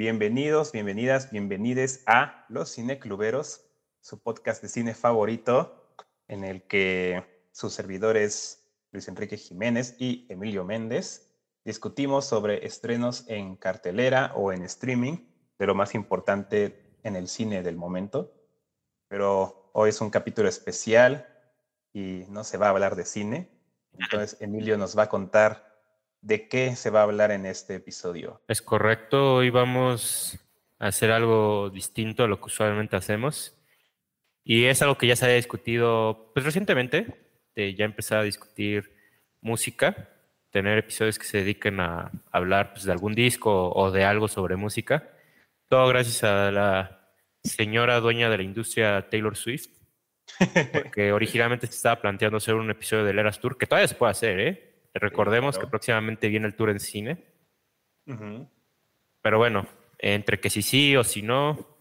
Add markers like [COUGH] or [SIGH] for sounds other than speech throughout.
Bienvenidos, bienvenidas, bienvenides a Los Cinecluberos, su podcast de cine favorito, en el que sus servidores Luis Enrique Jiménez y Emilio Méndez discutimos sobre estrenos en cartelera o en streaming de lo más importante en el cine del momento. Pero hoy es un capítulo especial y no se va a hablar de cine. [LAUGHS] Entonces Emilio nos va a contar de qué se va a hablar en este episodio. Es correcto, hoy vamos a hacer algo distinto a lo que usualmente hacemos. Y es algo que ya se había discutido pues recientemente, de ya empezar a discutir música, tener episodios que se dediquen a hablar pues, de algún disco o de algo sobre música. Todo gracias a la señora dueña de la industria Taylor Swift, [LAUGHS] porque originalmente se estaba planteando hacer un episodio del Eras Tour, que todavía se puede hacer, ¿eh? Recordemos que próximamente viene el tour en cine. Pero bueno, entre que si sí o si no,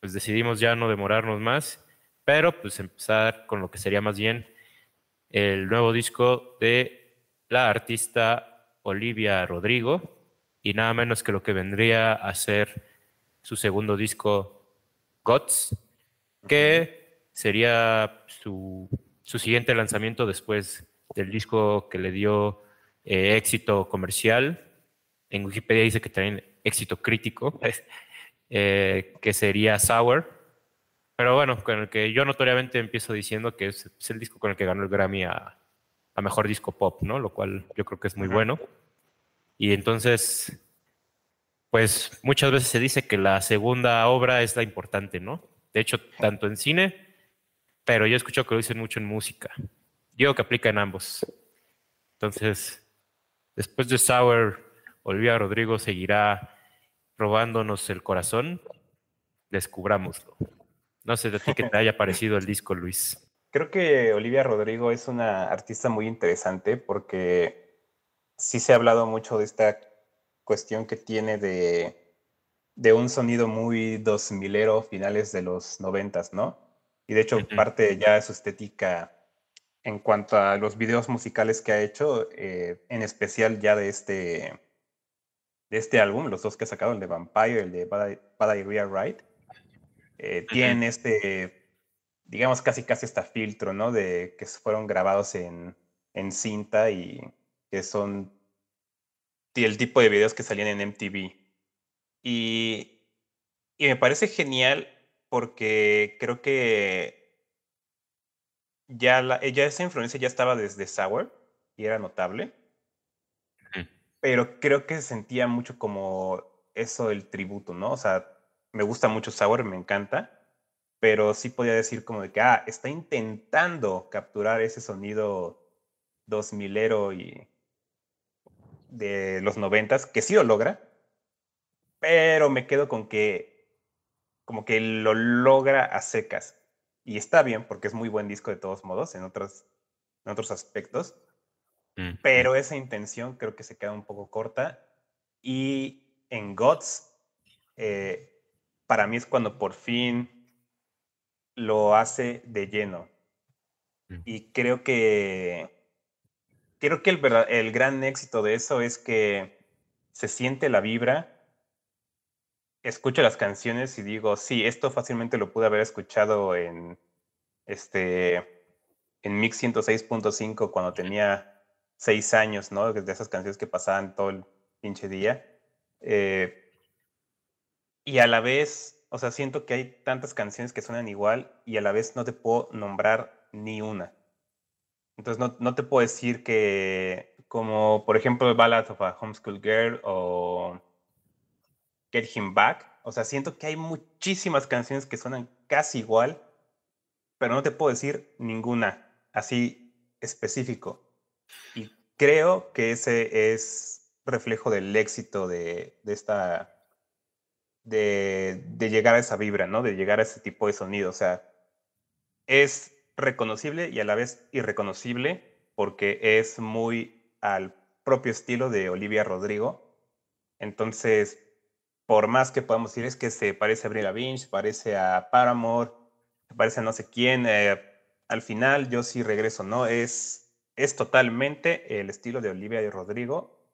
pues decidimos ya no demorarnos más, pero pues empezar con lo que sería más bien el nuevo disco de la artista Olivia Rodrigo y nada menos que lo que vendría a ser su segundo disco Gods, que sería su, su siguiente lanzamiento después del disco que le dio eh, éxito comercial. En Wikipedia dice que también éxito crítico, [LAUGHS] eh, que sería Sour. Pero bueno, con el que yo notoriamente empiezo diciendo que es, el disco con el que ganó el Grammy a, Mejor Disco Pop, ¿no? Lo cual yo creo que es muy bueno. Y entonces, pues muchas veces se dice que la segunda obra es la importante, ¿no? De hecho, tanto en cine, pero yo he escuchado que lo dicen mucho en música. Digo que aplica en ambos. Entonces, después de Sour, Olivia Rodrigo seguirá robándonos el corazón. Descubrámoslo. No sé de ti que te haya parecido el disco, Luis. Creo que Olivia Rodrigo es una artista muy interesante porque sí se ha hablado mucho de esta cuestión que tiene de, de un sonido muy dos milero finales de los noventas, ¿no? Y de hecho, parte ya de su estética en cuanto a los videos musicales que ha hecho, eh, en especial ya de este, de este álbum, los dos que ha sacado, el de Vampire, el de Bad, Idea Right, eh, tienen este, digamos, casi casi hasta filtro, ¿no? De que fueron grabados en, en cinta y que son el tipo de videos que salían en MTV. Y, y me parece genial porque creo que ya, la, ya esa influencia ya estaba desde Sour y era notable. Pero creo que se sentía mucho como eso el tributo, ¿no? O sea, me gusta mucho Sour, me encanta, pero sí podía decir como de que, ah, está intentando capturar ese sonido 2000ero y de los noventas, que sí lo logra, pero me quedo con que como que lo logra a secas. Y está bien, porque es muy buen disco de todos modos, en otros, en otros aspectos. Mm, pero esa intención creo que se queda un poco corta. Y en Gods, eh, para mí es cuando por fin lo hace de lleno. Mm. Y creo que, creo que el, el gran éxito de eso es que se siente la vibra escucho las canciones y digo, sí, esto fácilmente lo pude haber escuchado en, este, en Mix 106.5 cuando tenía seis años, ¿no? De esas canciones que pasaban todo el pinche día. Eh, y a la vez, o sea, siento que hay tantas canciones que suenan igual y a la vez no te puedo nombrar ni una. Entonces no, no te puedo decir que, como por ejemplo Ballad of a Homeschool Girl o Get Him Back. O sea, siento que hay muchísimas canciones que suenan casi igual, pero no te puedo decir ninguna así específico. Y creo que ese es reflejo del éxito de, esta, de, de, llegar a esa vibra, ¿no? De llegar a ese tipo de sonido. O sea, es reconocible y a la vez irreconocible porque es muy al propio estilo de Olivia Rodrigo. Entonces, por más que podamos decir es que se parece a Avril Lavigne, se parece a Paramore, se parece a no sé quién, eh, al final yo sí regreso, ¿no? Es, es totalmente el estilo de Olivia y Rodrigo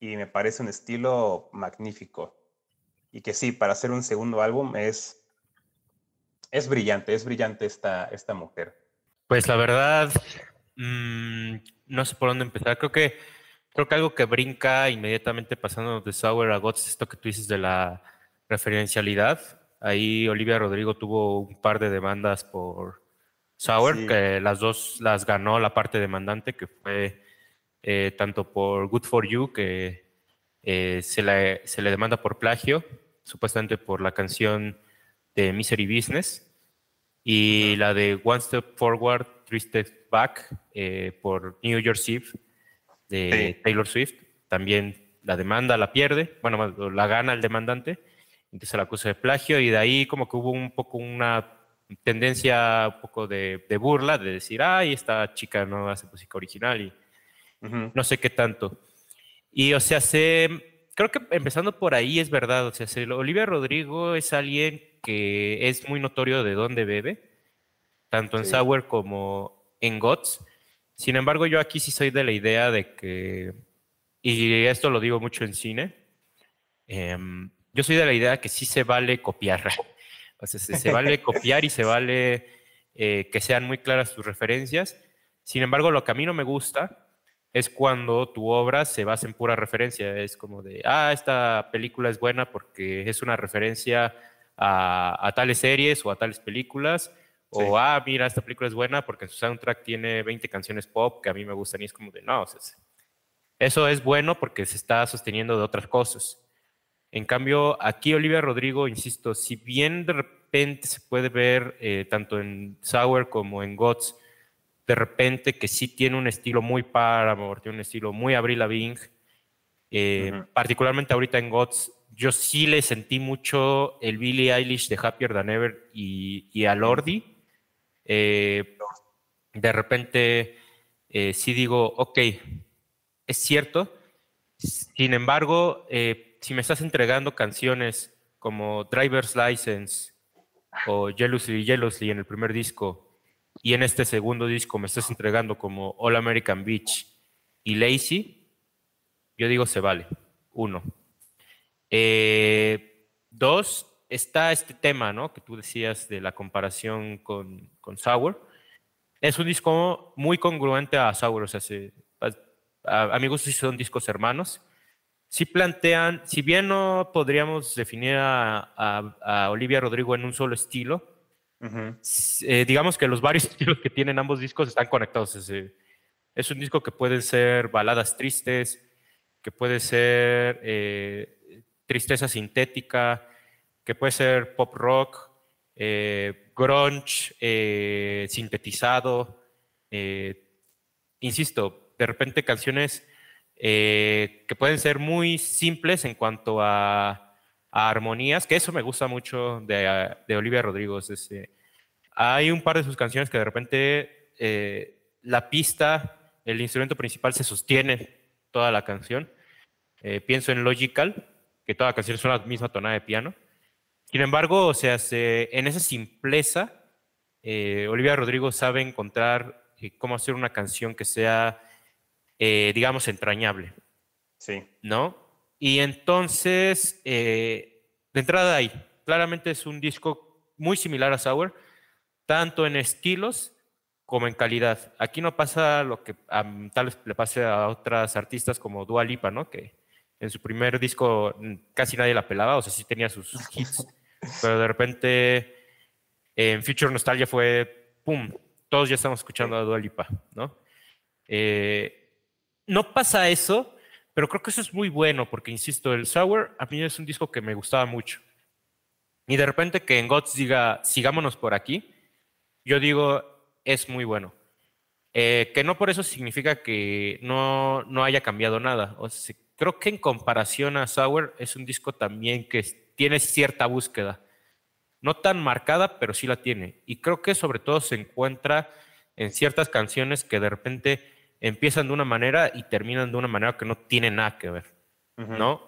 y me parece un estilo magnífico. y que sí, para hacer un segundo álbum es, es brillante, es brillante esta, esta mujer. Pues la verdad, mm, no sé por dónde empezar. Creo que, creo que algo que brinca inmediatamente pasando de Sour a Gods es esto que tú dices de la referencialidad. Ahí Olivia Rodrigo tuvo un par de demandas por Sour, que las dos las ganó la parte demandante, que fue eh, tanto por Good for You, que eh, se, le, se le demanda por plagio, supuestamente por la canción de Misery Business, y la de One Step Forward, Three Steps Back eh, por New York Eve de Taylor Swift. También la demanda la pierde, bueno, la gana el demandante, entonces la acusa de plagio y de ahí como que hubo un poco una tendencia un poco de, burla, de decir, ay, esta chica no hace música original y no sé qué tanto. Y o sea, se, creo que empezando por ahí es verdad, o sea, Olivia Rodrigo es alguien que es muy notorio de dónde bebe, tanto en Sour como en Gods. Sin embargo, yo aquí sí soy de la idea de que, y esto lo digo mucho en cine, em, yo soy de la idea que sí se vale copiar. [LAUGHS] O sea, se, vale copiar y se vale eh, que sean muy claras tus referencias. Sin embargo, lo que a mí no me gusta es cuando tu obra se basa en pura referencia. Es como de, ah, esta película es buena porque es una referencia a, tales series o a tales películas. O, ah, mira, esta película es buena porque su soundtrack tiene 20 canciones pop que a mí me gustan y es como de, no, o sea, eso es bueno porque se está sosteniendo de otras cosas. En cambio, aquí Olivia Rodrigo, insisto, si bien de repente se puede ver eh, tanto en Sour como en Gods, de repente que sí tiene un estilo muy Paramore, tiene un estilo muy Avril Lavigne, eh, particularmente ahorita en Gods, yo sí le sentí mucho el Billie Eilish de Happier Than Ever y, y a Lordi. Eh, de repente sí digo, ok, es cierto, sin embargo, si me estás entregando canciones como Driver's License o Jealously Jealously en el primer disco y en este segundo disco me estás entregando como All American Beach y Lazy, yo digo se vale. Uno. Eh, dos, está este tema, ¿no? Que tú decías de la comparación con, con Sour. Es un disco muy congruente a Sour, o sea, a, a, mi gusto sí son discos hermanos si plantean, si bien no podríamos definir a, Olivia Rodrigo en un solo estilo, eh, digamos que los varios [LAUGHS] estilos que tienen ambos discos están conectados. Es, un disco que pueden ser baladas tristes, que puede ser eh, tristeza sintética, que puede ser pop rock, eh, grunge, sintetizado. insisto, de repente canciones eh, que pueden ser muy simples en cuanto a, armonías, que eso me gusta mucho de, de Olivia Rodrigo. hay un par de sus canciones que de repente eh, la pista, el instrumento principal se sostiene toda la canción. Eh, pienso en Logical, que toda la canción es una misma tonada de piano. Sin embargo, o sea, en esa simpleza, Olivia Rodrigo sabe encontrar cómo hacer una canción que sea eh, digamos, entrañable. Sí. ¿No? Y entonces, eh, de entrada ahí, claramente es un disco muy similar a Sour, tanto en estilos como en calidad. Aquí no pasa lo que tal vez le pase a otras artistas como Dua Lipa, ¿no? Que en su primer disco mm, casi nadie la pelaba, o sea, sí tenía sus [LAUGHS] hits, pero de repente en Future Nostalgia fue, ¡pum! Todos ya estamos escuchando a Dua Lipa, ¿no? Eh, no pasa eso, pero creo que eso es muy bueno, porque insisto, el Sour a mí es un disco que me gustaba mucho. Y de repente que en Gods diga, sigámonos por aquí, yo digo, es muy bueno. Eh, que no por eso significa que no, no haya cambiado nada. O sea, creo que en comparación a Sour es un disco también que tiene cierta búsqueda. No tan marcada, pero sí la tiene. Y creo que sobre todo se encuentra en ciertas canciones que de repente empiezan de una manera y terminan de una manera que no tiene nada que ver, ¿no?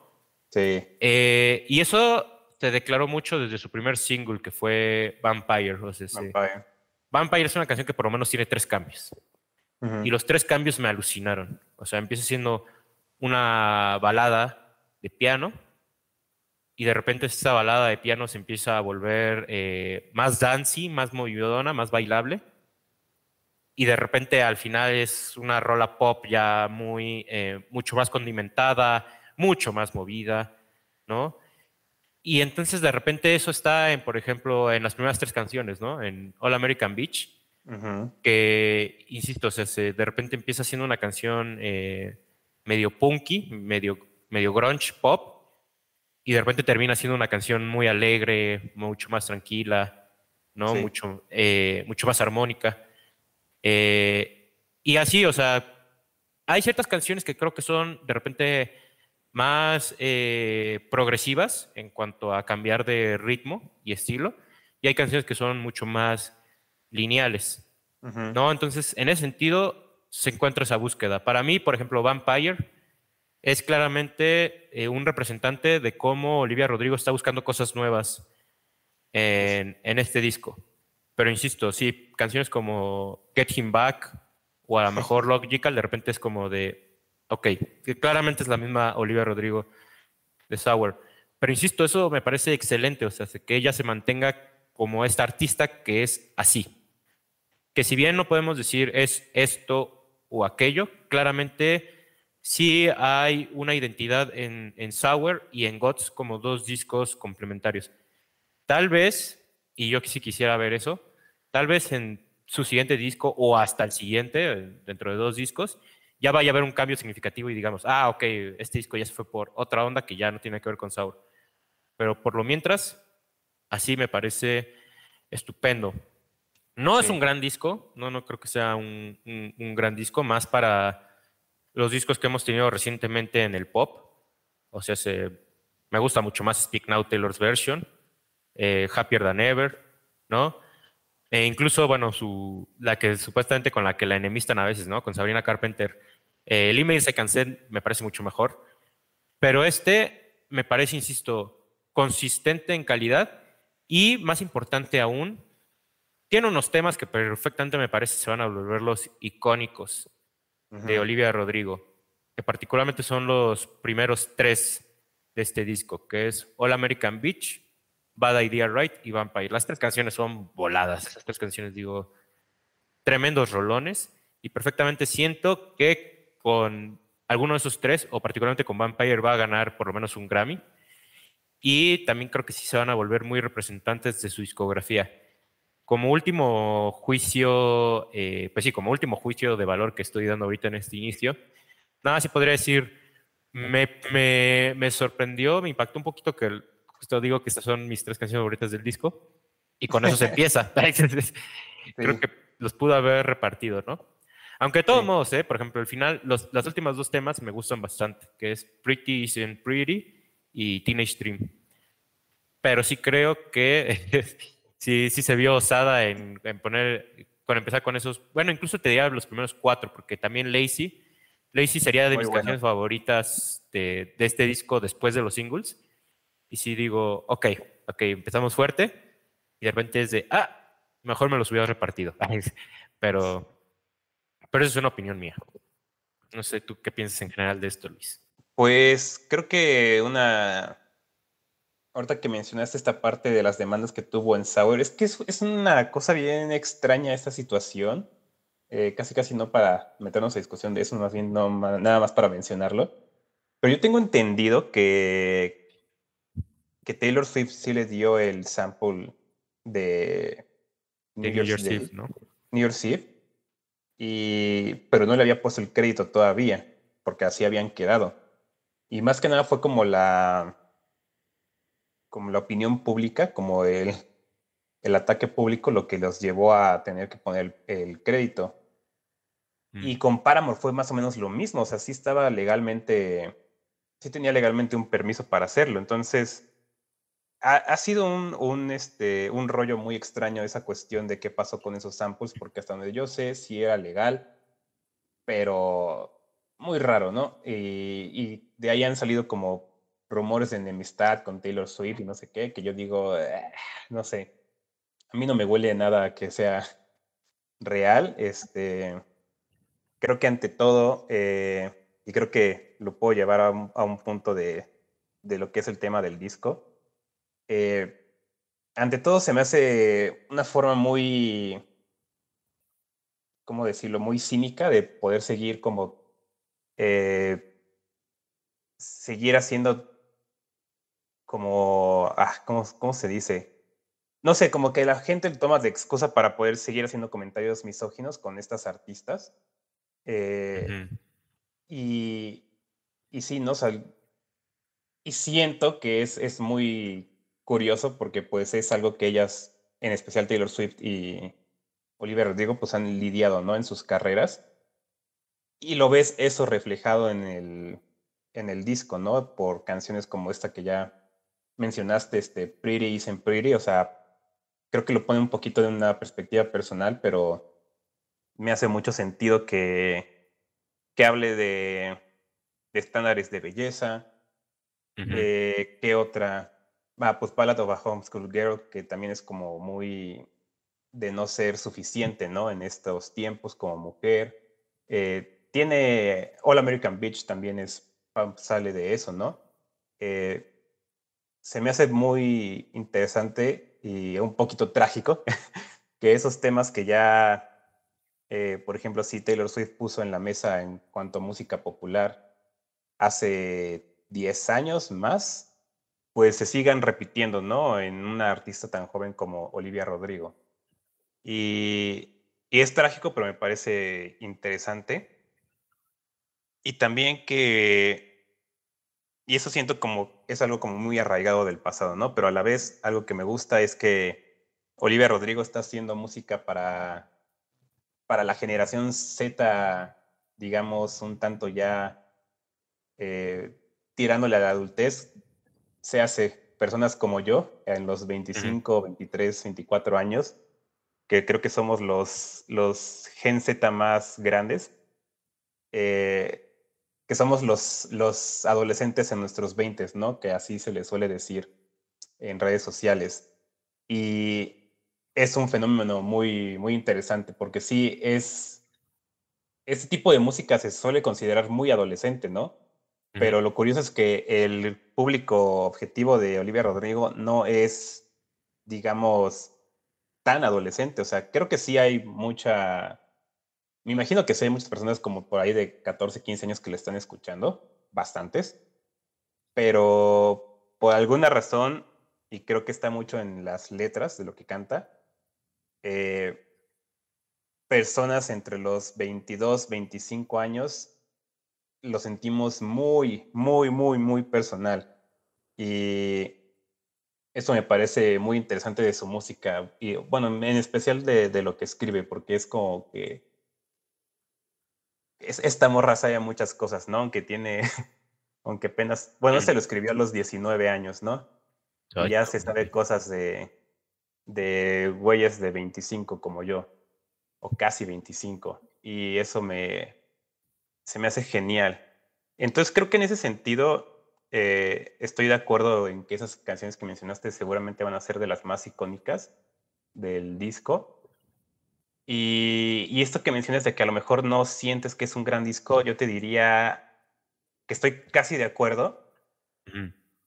Sí. Eh, y eso se declaró mucho desde su primer single, que fue Vampire. Vampire. Vampire es una canción que por lo menos tiene tres cambios. Y los tres cambios me alucinaron. O sea, empieza siendo una balada de piano, y de repente esa balada de piano se empieza a volver eh, más dancey, más movidona, más bailable. Y de repente al final es una rola pop ya muy, eh, mucho más condimentada, mucho más movida, ¿no? Y entonces de repente eso está, en, por ejemplo, en las primeras tres canciones, ¿no? En All American Beach, que, insisto, de repente empieza siendo una canción eh, medio punky, medio, medio grunge pop, y de repente termina siendo una canción muy alegre, mucho más tranquila, ¿no? Mucho, eh, mucho más armónica. Eh, y así, o sea, hay ciertas canciones que creo que son de repente más eh, progresivas en cuanto a cambiar de ritmo y estilo, y hay canciones que son mucho más lineales, ¿no? Entonces, en ese sentido, se encuentra esa búsqueda. Para mí, por ejemplo, Vampire es claramente eh, un representante de cómo Olivia Rodrigo está buscando cosas nuevas en, este disco. Pero insisto, sí, canciones como Get Him Back o a lo mejor Logical de repente es como de, ok, que claramente es la misma Olivia Rodrigo de Sour. Pero insisto, eso me parece excelente, o sea, que ella se mantenga como esta artista que es así. Que si bien no podemos decir es esto o aquello, claramente sí hay una identidad en, en Sour y en Gods como dos discos complementarios. Tal vez, y yo sí quisiera ver eso, tal vez en su siguiente disco o hasta el siguiente, dentro de dos discos, ya vaya a haber un cambio significativo y digamos, ah, ok, este disco ya se fue por otra onda que ya no tiene que ver con Sour. Pero por lo mientras, así me parece estupendo. No es un gran disco, no, no creo que sea un, un gran disco, más para los discos que hemos tenido recientemente en el pop. O sea, se, me gusta mucho más Speak Now Taylor's version, eh, Happier Than Ever, ¿no? E incluso, bueno, su, la que supuestamente con la que la enemistan a veces, ¿no? Con Sabrina Carpenter. Eh, el email se cancel me parece mucho mejor. Pero este me parece, insisto, consistente en calidad y, más importante aún, tiene unos temas que perfectamente me parece se van a volver los icónicos de Olivia Rodrigo, que particularmente son los primeros tres de este disco, que es All American Beach, Bad Idea Right y Vampire. Las tres canciones son voladas, esas tres canciones, digo, tremendos rolones, y perfectamente siento que con alguno de esos tres, o particularmente con Vampire, va a ganar por lo menos un Grammy. Y también creo que sí se van a volver muy representantes de su discografía como último juicio, eh, pues sí, como último juicio de valor que estoy dando ahorita en este inicio, nada, sí podría decir, me, me, me sorprendió, me impactó un poquito que, justo digo que estas son mis tres canciones favoritas del disco, y con eso se [LAUGHS] empieza. [LAUGHS] Creo que los pudo haber repartido, ¿no? Aunque de todos modos, ¿eh? por ejemplo, al final, los, las últimas dos temas me gustan bastante, que es Pretty Isn't Pretty y Teenage Dream. Pero sí creo que [LAUGHS] sí, sí se vio osada en, poner, con empezar con esos, bueno, incluso te diría los primeros cuatro, porque también Lazy, Lazy sería de mis canciones favoritas de, de, este disco después de los singles. Y sí digo, ok, ok, empezamos fuerte y de repente es de, ah, mejor me los hubiera repartido. [LAUGHS] pero, pero eso es una opinión mía. No sé, ¿tú qué piensas en general de esto, Luis? Pues creo que una ahorita que mencionaste esta parte de las demandas que tuvo en Sauer, es que es, una cosa bien extraña esta situación. Eh, casi casi no para meternos a discusión de eso, más bien no, nada más para mencionarlo. Pero yo tengo entendido que, que Taylor Swift sí le dio el sample de New, York Eve, ¿no? New York Eve, y, pero no le había puesto el crédito todavía, porque así habían quedado. Y más que nada fue como la, como la opinión pública, como el, el ataque público, lo que los llevó a tener que poner el, crédito. Y mm. con Paramore fue más o menos lo mismo, o sea, sí estaba legalmente, sí tenía legalmente un permiso para hacerlo. Entonces, ha, ha sido un, un, este, un rollo muy extraño esa cuestión de qué pasó con esos samples, porque hasta donde yo sé, sí era legal, pero muy raro, ¿no? Y, y de ahí han salido como rumores de enemistad con Taylor Swift y no sé qué, que yo digo, ah, no sé, a mí no me huele nada que sea real. Este, creo que ante todo, eh, y creo que lo puedo llevar a un, punto de, de, lo que es el tema del disco, eh, ante todo se me hace una forma muy, ¿cómo decirlo?, muy cínica de poder seguir como, eh, seguir haciendo como, ah, ¿cómo, ¿cómo se dice? No sé, como que la gente toma de excusa para poder seguir haciendo comentarios misóginos con estas artistas. Eh, y, y sí, ¿no? O y siento que es, es muy curioso porque pues es algo que ellas, en especial Taylor Swift y Olivia Rodrigo, pues han lidiado, ¿no? En sus carreras. Y lo ves eso reflejado en el, en el disco, ¿no? Por canciones como esta que ya mencionaste, este Pretty Isn't Pretty, o sea, creo que lo pone un poquito de una perspectiva personal, pero me hace mucho sentido que, que hable de, estándares de belleza. Eh, ¿Qué otra? Ah, pues Ballad of a Homeschool Girl, que también es como muy de no ser suficiente, ¿no? En estos tiempos como mujer. Eh, tiene All American Beach también es, sale de eso, ¿no? Eh, se me hace muy interesante y un poquito trágico [LAUGHS] que esos temas que ya, eh, por ejemplo, si Taylor Swift puso en la mesa en cuanto a música popular hace 10 años más, pues se sigan repitiendo, ¿no? En una artista tan joven como Olivia Rodrigo. Y, y es trágico, pero me parece interesante. Y también que y eso siento como es algo como muy arraigado del pasado, ¿no? Pero a la vez algo que me gusta es que Olivia Rodrigo está haciendo música para, para la generación Z, digamos, un tanto ya eh, tirándole a la adultez, se hace personas como yo, en los 25, 23, 24 años, que creo que somos los, los Gen Z más grandes. Eh, que somos los, los adolescentes en nuestros 20, ¿no? Que así se les suele decir en redes sociales. Y es un fenómeno muy, muy interesante porque sí es, este tipo de música se suele considerar muy adolescente, ¿no? Pero lo curioso es que el público objetivo de Olivia Rodrigo no es, digamos, tan adolescente. O sea, creo que sí hay mucha me imagino que sí hay muchas personas como por ahí de 14, 15 años que le están escuchando, bastantes, pero por alguna razón, y creo que está mucho en las letras de lo que canta, eh, personas entre los 22, 25 años lo sentimos muy, muy, muy, muy personal. Y eso me parece muy interesante de su música, y bueno, en especial de, de lo que escribe, porque es como que esta morra sabe muchas cosas, ¿no? Aunque tiene, [LAUGHS] aunque apenas, bueno, se lo escribió a los 19 años, ¿no? Y ya se sabe cosas de, de güeyes de 25 como yo, o casi 25. Y eso me, se me hace genial. Entonces creo que en ese sentido eh, estoy de acuerdo en que esas canciones que mencionaste seguramente van a ser de las más icónicas del disco. Y, esto que mencionas de que a lo mejor no sientes que es un gran disco, yo te diría que estoy casi de acuerdo,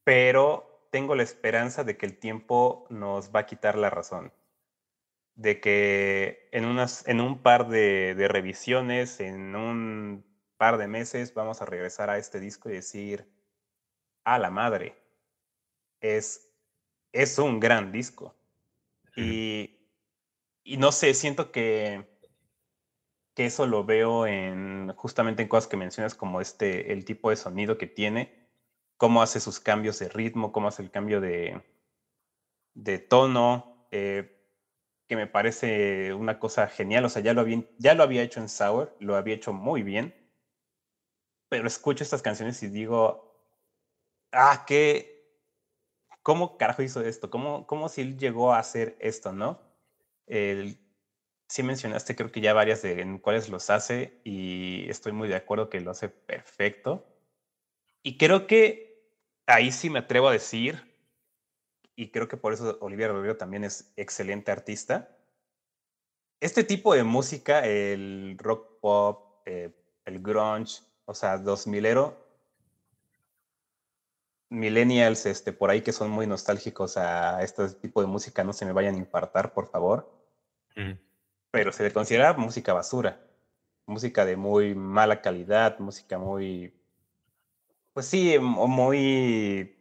pero tengo la esperanza de que el tiempo nos va a quitar la razón. De que en, unas, en un par de, revisiones, en un par de meses, vamos a regresar a este disco y decir, a la madre, es, es un gran disco. Y y no sé, siento que, que eso lo veo en justamente en cosas que mencionas como este, el tipo de sonido que tiene, cómo hace sus cambios de ritmo, cómo hace el cambio de, de tono, eh, que me parece una cosa genial. O sea, ya lo, había, ya lo había hecho en Sour, lo había hecho muy bien, pero escucho estas canciones y digo, ah, qué, ¿cómo carajo hizo esto? ¿Cómo, cómo si él llegó a hacer esto, no? El, sí mencionaste creo que ya varias de en cuáles los hace y estoy muy de acuerdo que lo hace perfecto. Y creo que ahí sí me atrevo a decir, y creo que por eso Olivia Rodrigo también es excelente artista, este tipo de música, el rock pop, eh, el grunge, o sea, 2000ero, millennials este, por ahí que son muy nostálgicos a este tipo de música no se me vayan a infartar, por favor. Pero se le considera música basura, música de muy mala calidad, música muy, pues sí, muy,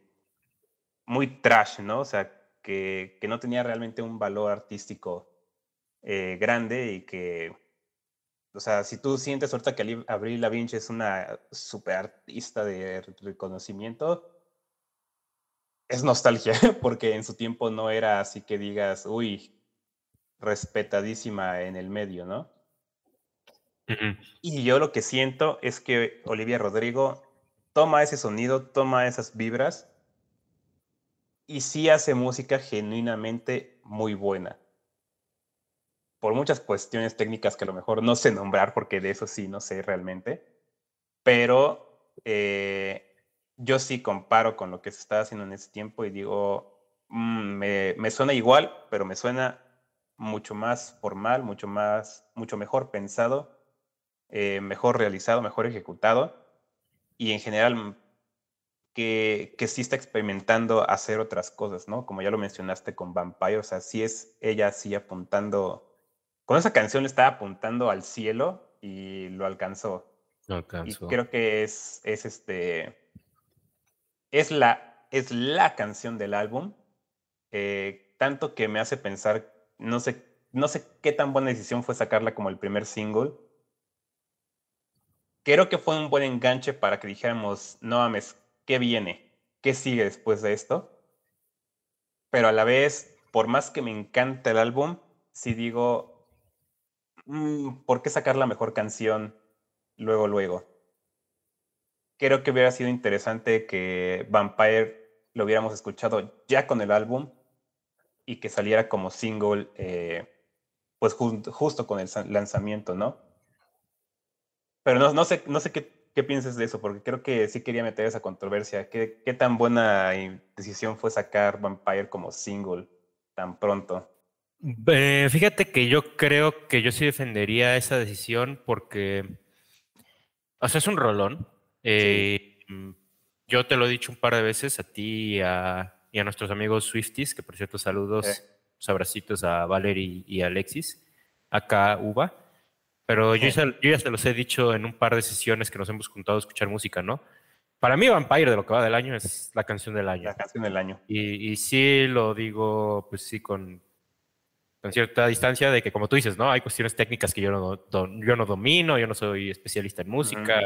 muy trash, ¿no? O sea, que, que no tenía realmente un valor artístico eh, grande y que, o sea, si tú sientes ahorita que Abril Lavinch es una super artista de reconocimiento, es nostalgia, [LAUGHS] porque en su tiempo no era así que digas, uy, respetadísima en el medio, ¿no? Y yo lo que siento es que Olivia Rodrigo toma ese sonido, toma esas vibras y sí hace música genuinamente muy buena. Por muchas cuestiones técnicas que a lo mejor no sé nombrar, porque de eso sí no sé realmente, pero eh, yo sí comparo con lo que se está haciendo en ese tiempo y digo, mm, me, suena igual, pero me suena mucho más formal, mucho más, mucho mejor pensado, eh, mejor realizado, mejor ejecutado y en general mm, que, que sí está experimentando hacer otras cosas, ¿no? Como ya lo mencionaste con Vampire, o sea, sí es ella así apuntando, con esa canción le estaba apuntando al cielo y lo alcanzó. Lo alcanzó. Y creo que es, es este, es la, es la canción del álbum, eh, tanto que me hace pensar, no sé, no sé qué tan buena decisión fue sacarla como el primer single. Creo que fue un buen enganche para que dijéramos, no mames, ¿qué viene? ¿Qué sigue después de esto? Pero a la vez, por más que me encanta el álbum, si digo, mm, ¿por qué sacar la mejor canción luego, luego? creo que hubiera sido interesante que Vampire lo hubiéramos escuchado ya con el álbum y que saliera como single, eh, pues justo con el lanzamiento, ¿no? Pero no, no sé, no sé qué, qué piensas de eso, porque creo que sí quería meter esa controversia. ¿Qué, qué tan buena decisión fue sacar Vampire como single tan pronto? Eh, fíjate que yo creo que yo sí defendería esa decisión porque, o sea, es un rolón. Eh, yo te lo he dicho un par de veces a ti y a, nuestros amigos Swifties, que por cierto saludos, eh. abracitos a Valerie y a Alexis, acá Uva. Pero yo, ya, yo ya se los he dicho en un par de sesiones que nos hemos juntado a escuchar música, ¿no? Para mí Vampire de lo que va del año es la canción del año. La canción del año. Y, y sí lo digo, pues sí, con, con cierta distancia de que, como tú dices, ¿no? Hay cuestiones técnicas que yo no, yo no domino, yo no soy especialista en música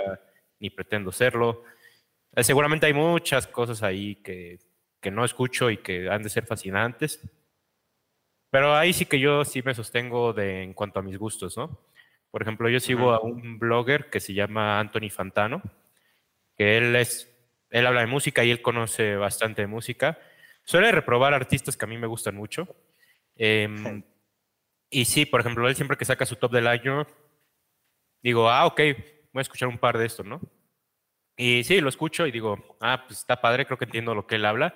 ni pretendo serlo. Eh, seguramente hay muchas cosas ahí que, que no escucho y que han de ser fascinantes. Pero ahí sí que yo sí me sostengo de, en cuanto a mis gustos, ¿no? Por ejemplo, yo sigo a un blogger que se llama Anthony Fantano, que él es, él habla de música y él conoce bastante de música. Suele reprobar artistas que a mí me gustan mucho. Em, y sí, por ejemplo, él siempre que saca su top del año, digo, ah, ok, voy a escuchar un par de estos, ¿no? Y sí, lo escucho y digo, ah, pues está padre, creo que entiendo lo que él habla,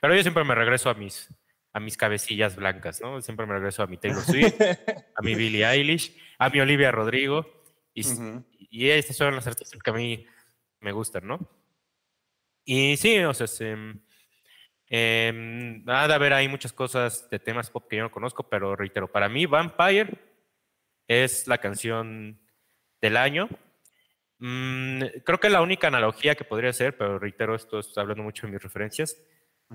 pero yo siempre me regreso a mis, a mis cabecillas blancas, ¿no? Siempre me regreso a mi Taylor Swift, [LAUGHS] a mi Billie Eilish, a mi Olivia Rodrigo, y, y estas son las artistas que a mí me gustan, ¿no? Y sí, o sea, se, eh, nada, a ver, hay muchas cosas de temas pop que yo no conozco, pero reitero, para mí Vampire es la canción del año Mm, creo que la única analogía que podría ser, pero reitero esto, estoy hablando mucho de mis referencias,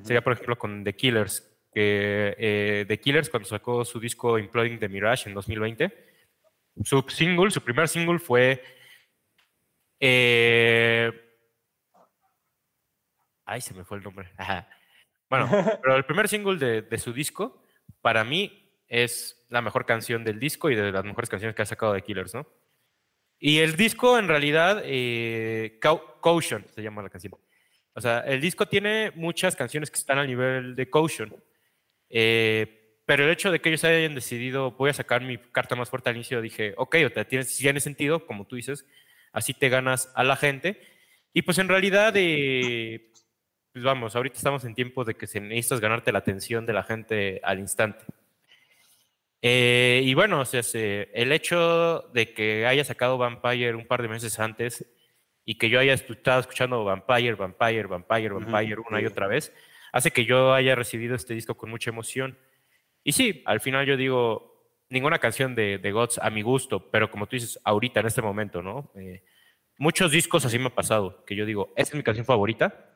sería por ejemplo con The Killers, que eh, The Killers cuando sacó su disco Imploding the Mirage en 2020, su single, su primer single fue... Eh, ay, se me fue el nombre. [LAUGHS] Bueno, [LAUGHS] pero el primer single de, de su disco, para mí, es la mejor canción del disco y de las mejores canciones que ha sacado The Killers, ¿no? Y el disco, en realidad, eh, Caution se llama la canción. O sea, el disco tiene muchas canciones que están al nivel de Caution. Eh, pero el hecho de que ellos hayan decidido, voy a sacar mi carta más fuerte al inicio, dije, ok, o sea, tiene, tiene sentido, como tú dices, así te ganas a la gente. Y pues en realidad, eh, pues vamos, ahorita estamos en tiempo de que necesitas ganarte la atención de la gente al instante. Eh, y bueno, o sea, el hecho de que haya sacado Vampire un par de meses antes, y que yo haya estado escuchando Vampire, Vampire, Vampire, Vampire una y otra vez, hace que yo haya recibido este disco con mucha emoción. Y sí, al final yo digo, ninguna canción de, de Gods a mi gusto, pero como tú dices, ahorita, en este momento, ¿no? Eh, muchos discos así me ha pasado, que yo digo, esta es mi canción favorita,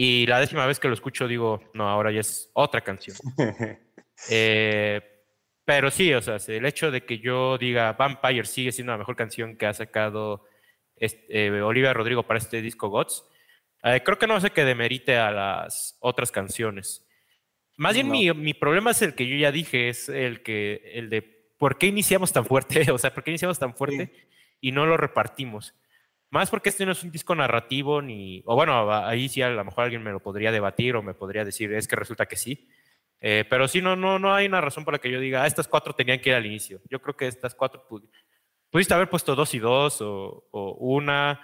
y la décima vez que lo escucho digo, no, ahora ya es otra canción. [LAUGHS] eh, pero sí, o sea, el hecho de que yo diga Vampire sigue siendo la mejor canción que ha sacado este, Olivia Rodrigo para este disco Gods, eh, creo que no hace que demerite a las otras canciones. Más bien mi, mi, problema es el que yo ya dije, es el que el de por qué iniciamos tan fuerte, [LAUGHS] o sea, por qué iniciamos tan fuerte y no lo repartimos. Más porque este no es un disco narrativo, ni. O bueno, ahí sí a lo mejor alguien me lo podría debatir o me podría decir, es que resulta que sí. Eh, pero sí, no, no, no hay una razón para que yo diga, ah, estas cuatro tenían que ir al inicio. Yo creo que estas cuatro pudiste haber puesto dos y dos o, una.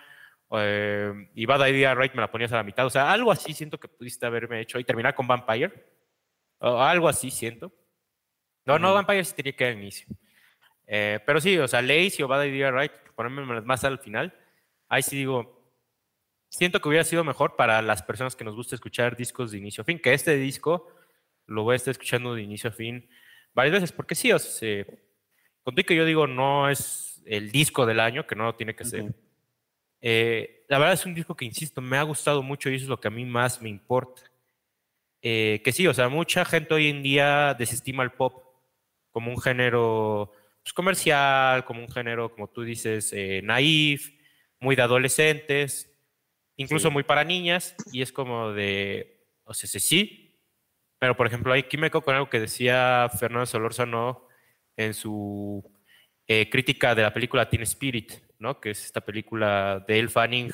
Eh, y Bad Idea Right me la ponías a la mitad. O sea, algo así siento que pudiste haberme hecho y terminar con Vampire. O algo así siento. No, no, Vampire sí tenía que ir al inicio. Eh, pero sí, o sea, Lazy o Bad Idea Right, ponerme más al final ahí sí digo, siento que hubiera sido mejor para las personas que nos gusta escuchar discos de inicio a fin, que este disco lo voy a estar escuchando de inicio a fin varias veces, porque sí, o sea, contigo que yo digo no es el disco del año, que no tiene que ser. Eh, la verdad es un disco que, insisto, me ha gustado mucho y eso es lo que a mí más me importa. Eh, que sí, o sea, mucha gente hoy en día desestima el pop como un género pues, comercial, como un género, como tú dices, eh, naif, muy de adolescentes, incluso muy para niñas, y es como de, o sea, sí, pero por ejemplo, aquí me con algo que decía Fernando Solórzano en su eh, crítica de la película Teen Spirit, ¿no? que es esta película de Elle Fanning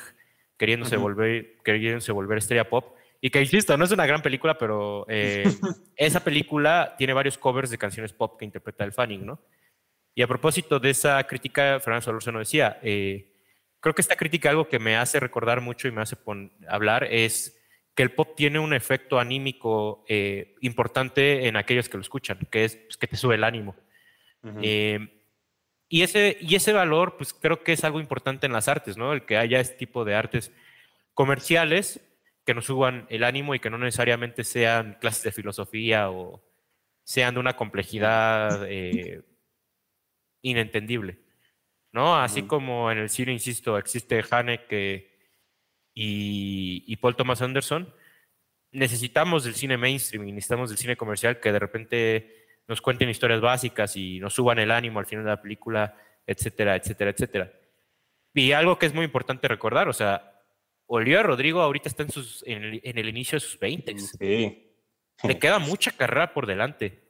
queriéndose, volver, queriéndose volver estrella pop. Y que insisto, no es una gran película, pero eh, [LAUGHS] esa película tiene varios covers de canciones pop que interpreta El Fanning, ¿no? Y a propósito de esa crítica, Fernando Solórzano decía, eh, creo que esta crítica, algo que me hace recordar mucho y me hace hablar, es que el pop tiene un efecto anímico eh, importante en aquellos que lo escuchan, que es pues, que te sube el ánimo. Eh, y, ese, y ese valor, pues creo que es algo importante en las artes, ¿no? El que haya este tipo de artes comerciales que nos suban el ánimo y que no necesariamente sean clases de filosofía o sean de una complejidad eh, inentendible. ¿no? Así como en el cine, insisto, existe Haneke y, y Paul Thomas Anderson, necesitamos del cine mainstream y necesitamos del cine comercial que de repente nos cuenten historias básicas y nos suban el ánimo al final de la película, etcétera, etcétera, etcétera. Y algo que es muy importante recordar, o sea, Olivia Rodrigo ahorita está en, sus, en, el, inicio de sus 20. Sí. [LAUGHS] Le queda mucha carrera por delante.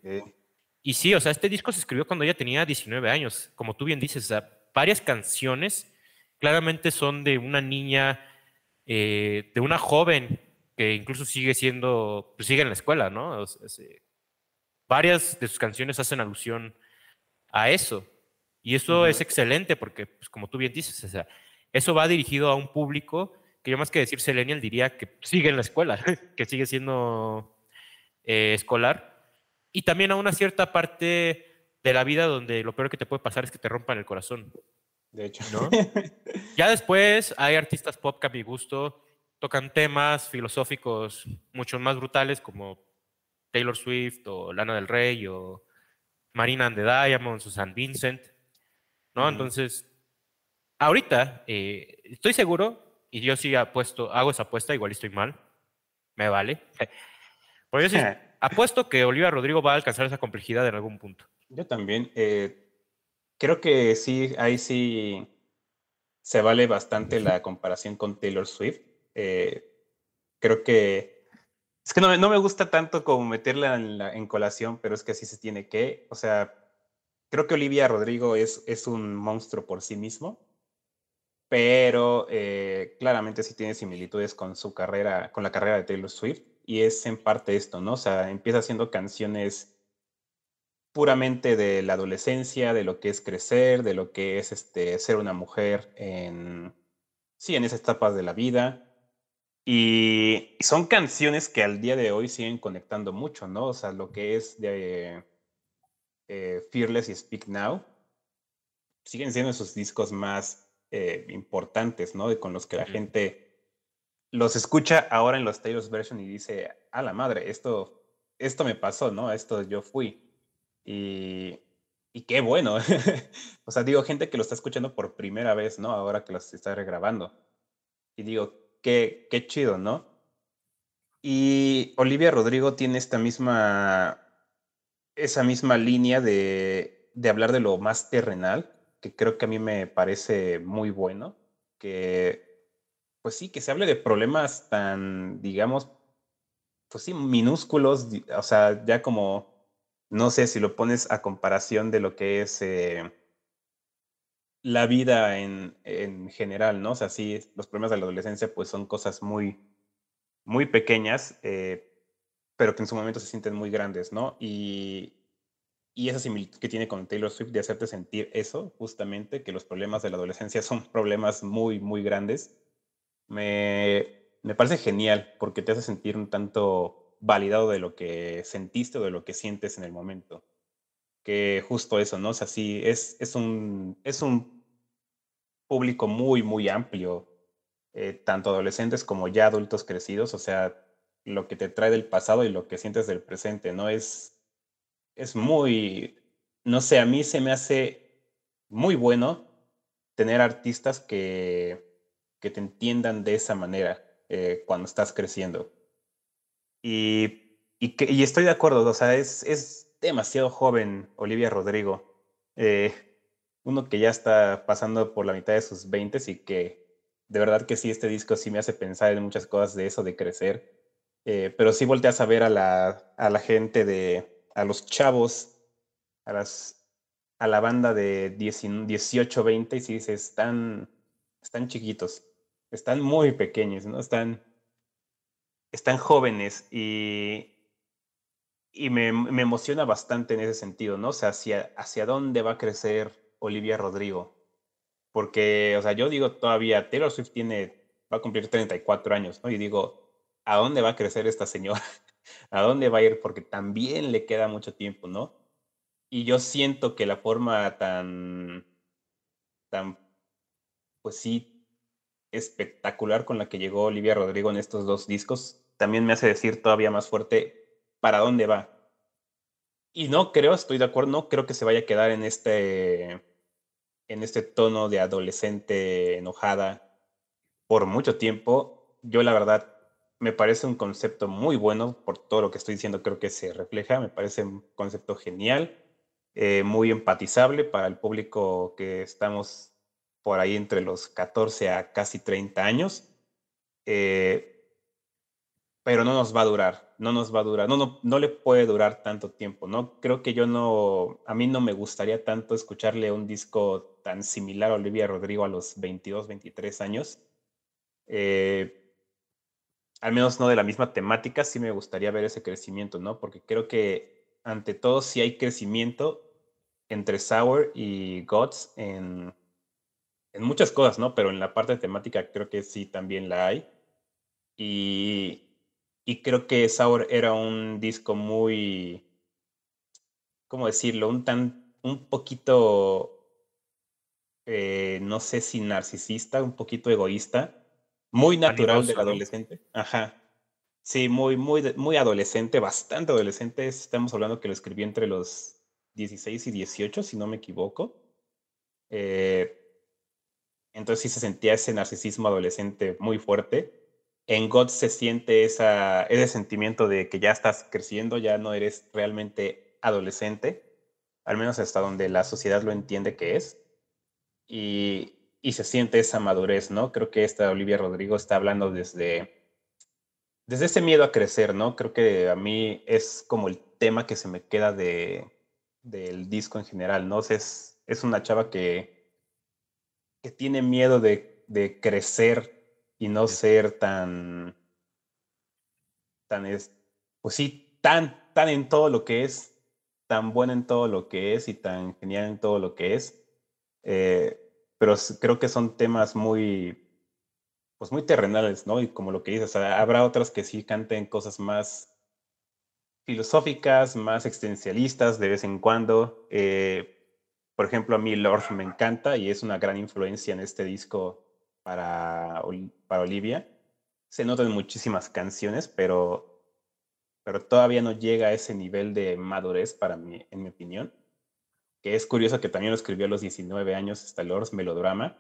Y sí, o sea, este disco se escribió cuando ella tenía 19 años, como tú bien dices, o sea, varias canciones claramente son de una niña, eh, de una joven que incluso sigue siendo, pues sigue en la escuela, ¿no? Varias de sus canciones hacen alusión a eso. Y eso es excelente porque, pues, como tú bien dices, o sea, eso va dirigido a un público que yo más que decir Selenial diría que sigue en la escuela, [LAUGHS] que sigue siendo eh, escolar. Y también a una cierta parte de la vida donde lo peor que te puede pasar es que te rompan el corazón. De hecho. ¿no? [LAUGHS] ya después hay artistas pop que a mi gusto tocan temas filosóficos mucho más brutales como Taylor Swift o Lana del Rey o Marina and the Diamonds o San Vincent. ¿no? Entonces, ahorita eh, estoy seguro, y yo sí apuesto, hago esa apuesta, igual estoy mal, me vale. [LAUGHS] Pero yo sí [LAUGHS] apuesto que Olivia Rodrigo va a alcanzar esa complejidad en algún punto. Yo también. Eh, creo que sí, ahí sí se vale bastante la comparación con Taylor Swift. Eh, creo que es que no, no, me gusta tanto como meterla en, la, en colación, pero es que así se tiene que. O sea, creo que Olivia Rodrigo es, es un monstruo por sí mismo, pero eh, claramente sí tiene similitudes con su carrera, con la carrera de Taylor Swift, y es en parte esto, ¿no? O sea, empieza haciendo canciones puramente de la adolescencia, de lo que es crecer, de lo que es este, ser una mujer en, sí, en esas etapas de la vida. Y, son canciones que al día de hoy siguen conectando mucho, ¿no? O sea, lo que es de eh, Fearless y Speak Now siguen siendo sus discos más eh, importantes, ¿no? con los que la gente los escucha ahora en los Taylor's version y dice, a la madre, esto, esto me pasó, ¿no? Esto yo fui. Y, y qué bueno. [LAUGHS] o sea, digo, gente que lo está escuchando por primera vez, ¿no? Ahora que los está regrabando. Y digo, qué, qué chido, ¿no? Y Olivia Rodrigo tiene esta misma, esa misma línea de, de hablar de lo más terrenal, que creo que a mí me parece muy bueno, que, pues sí, que se hable de problemas tan, digamos, pues sí, minúsculos, o sea, ya como, no sé si lo pones a comparación de lo que es eh, la vida en, en general, ¿no? O sea, sí, los problemas de la adolescencia pues son cosas muy muy pequeñas, eh, pero que en su momento se sienten muy grandes, ¿no? Y, y esa similitud que tiene con Taylor Swift de hacerte sentir eso, justamente, que los problemas de la adolescencia [LAUGHS] son problemas muy, muy grandes, me, me parece genial porque te hace sentir un tanto validado de lo que sentiste o de lo que sientes en el momento. Que justo eso, ¿no? O sea, sí, es, es, un, es un público muy, muy amplio eh, tanto adolescentes como ya adultos crecidos, o sea, lo que te trae del pasado y lo que sientes del presente, ¿no? Es, es muy, no sé, a mí se me hace muy bueno tener artistas que, que te entiendan de esa manera eh, cuando estás creciendo. Y, y, que, y, estoy de acuerdo, o sea, es, es demasiado joven Olivia Rodrigo. Eh, uno que ya está pasando por la mitad de sus 20 y que de verdad que sí, este disco sí me hace pensar en muchas cosas de eso, de crecer. Eh, pero sí volteas a ver a la, a la gente de, a los chavos, a, las, a la banda de 18, 20 y sí dices, están, están chiquitos, están muy pequeños, ¿no? Están, están jóvenes y, y me, me, emociona bastante en ese sentido, ¿no? O sea, hacia, hacia dónde va a crecer Olivia Rodrigo. Porque, o sea, yo digo todavía, Taylor Swift tiene, va a cumplir 34 años, ¿no? Y digo, ¿a dónde va a crecer esta señora? [LAUGHS] ¿A dónde va a ir? Porque también le queda mucho tiempo, ¿no? Y yo siento que la forma tan, tan, pues sí, espectacular con la que llegó Olivia Rodrigo en estos dos discos, también me hace decir todavía más fuerte para dónde va. Y no creo, estoy de acuerdo, no creo que se vaya a quedar en este en este tono de adolescente enojada por mucho tiempo. Yo la verdad me parece un concepto muy bueno, por todo lo que estoy diciendo creo que se refleja, me parece un concepto genial, eh, muy empatizable para el público que estamos por ahí entre los 14 a casi 30 años. Eh, pero no nos va a durar, no nos va a durar, no, no, no le puede durar tanto tiempo, ¿no? Creo que yo no, a mí no me gustaría tanto escucharle un disco tan similar a Olivia Rodrigo a los 22, 23 años. Eh, al menos no de la misma temática, sí me gustaría ver ese crecimiento, ¿no? Porque creo que ante todo sí hay crecimiento entre Sour y Gods en, en muchas cosas, ¿no? Pero en la parte temática creo que sí también la hay. Y, y creo que Sour era un disco muy, ¿cómo decirlo? Un tan, un poquito, eh, no sé si narcisista, un poquito egoísta, muy natural del adolescente. Ajá. Sí, muy, muy, muy adolescente, bastante adolescente. Estamos hablando que lo escribí entre los 16 y 18, si no me equivoco. Eh, entonces sí se sentía ese narcisismo adolescente muy fuerte en God se siente esa, ese sentimiento de que ya estás creciendo, ya no eres realmente adolescente, al menos hasta donde la sociedad lo entiende que es, y, se siente esa madurez, ¿no? Creo que esta Olivia Rodrigo está hablando desde, desde ese miedo a crecer, ¿no? Creo que a mí es como el tema que se me queda de, del disco en general, ¿no? es, es una chava que, que tiene miedo de, de crecer y no ser tan, tan, es, pues sí, tan, tan en todo lo que es, tan buena en todo lo que es y tan genial en todo lo que es. Eh, pero creo que son temas muy, pues muy terrenales, ¿no? Y como lo que dices, habrá otras que sí canten cosas más filosóficas, más existencialistas de vez en cuando. Eh, por ejemplo, a mí Lord me encanta y es una gran influencia en este disco para, para Olivia. Se notan muchísimas canciones, pero, pero todavía no llega a ese nivel de madurez para mí, en mi opinión. Que es curioso que también lo escribió a los 19 años, Lords Melodrama.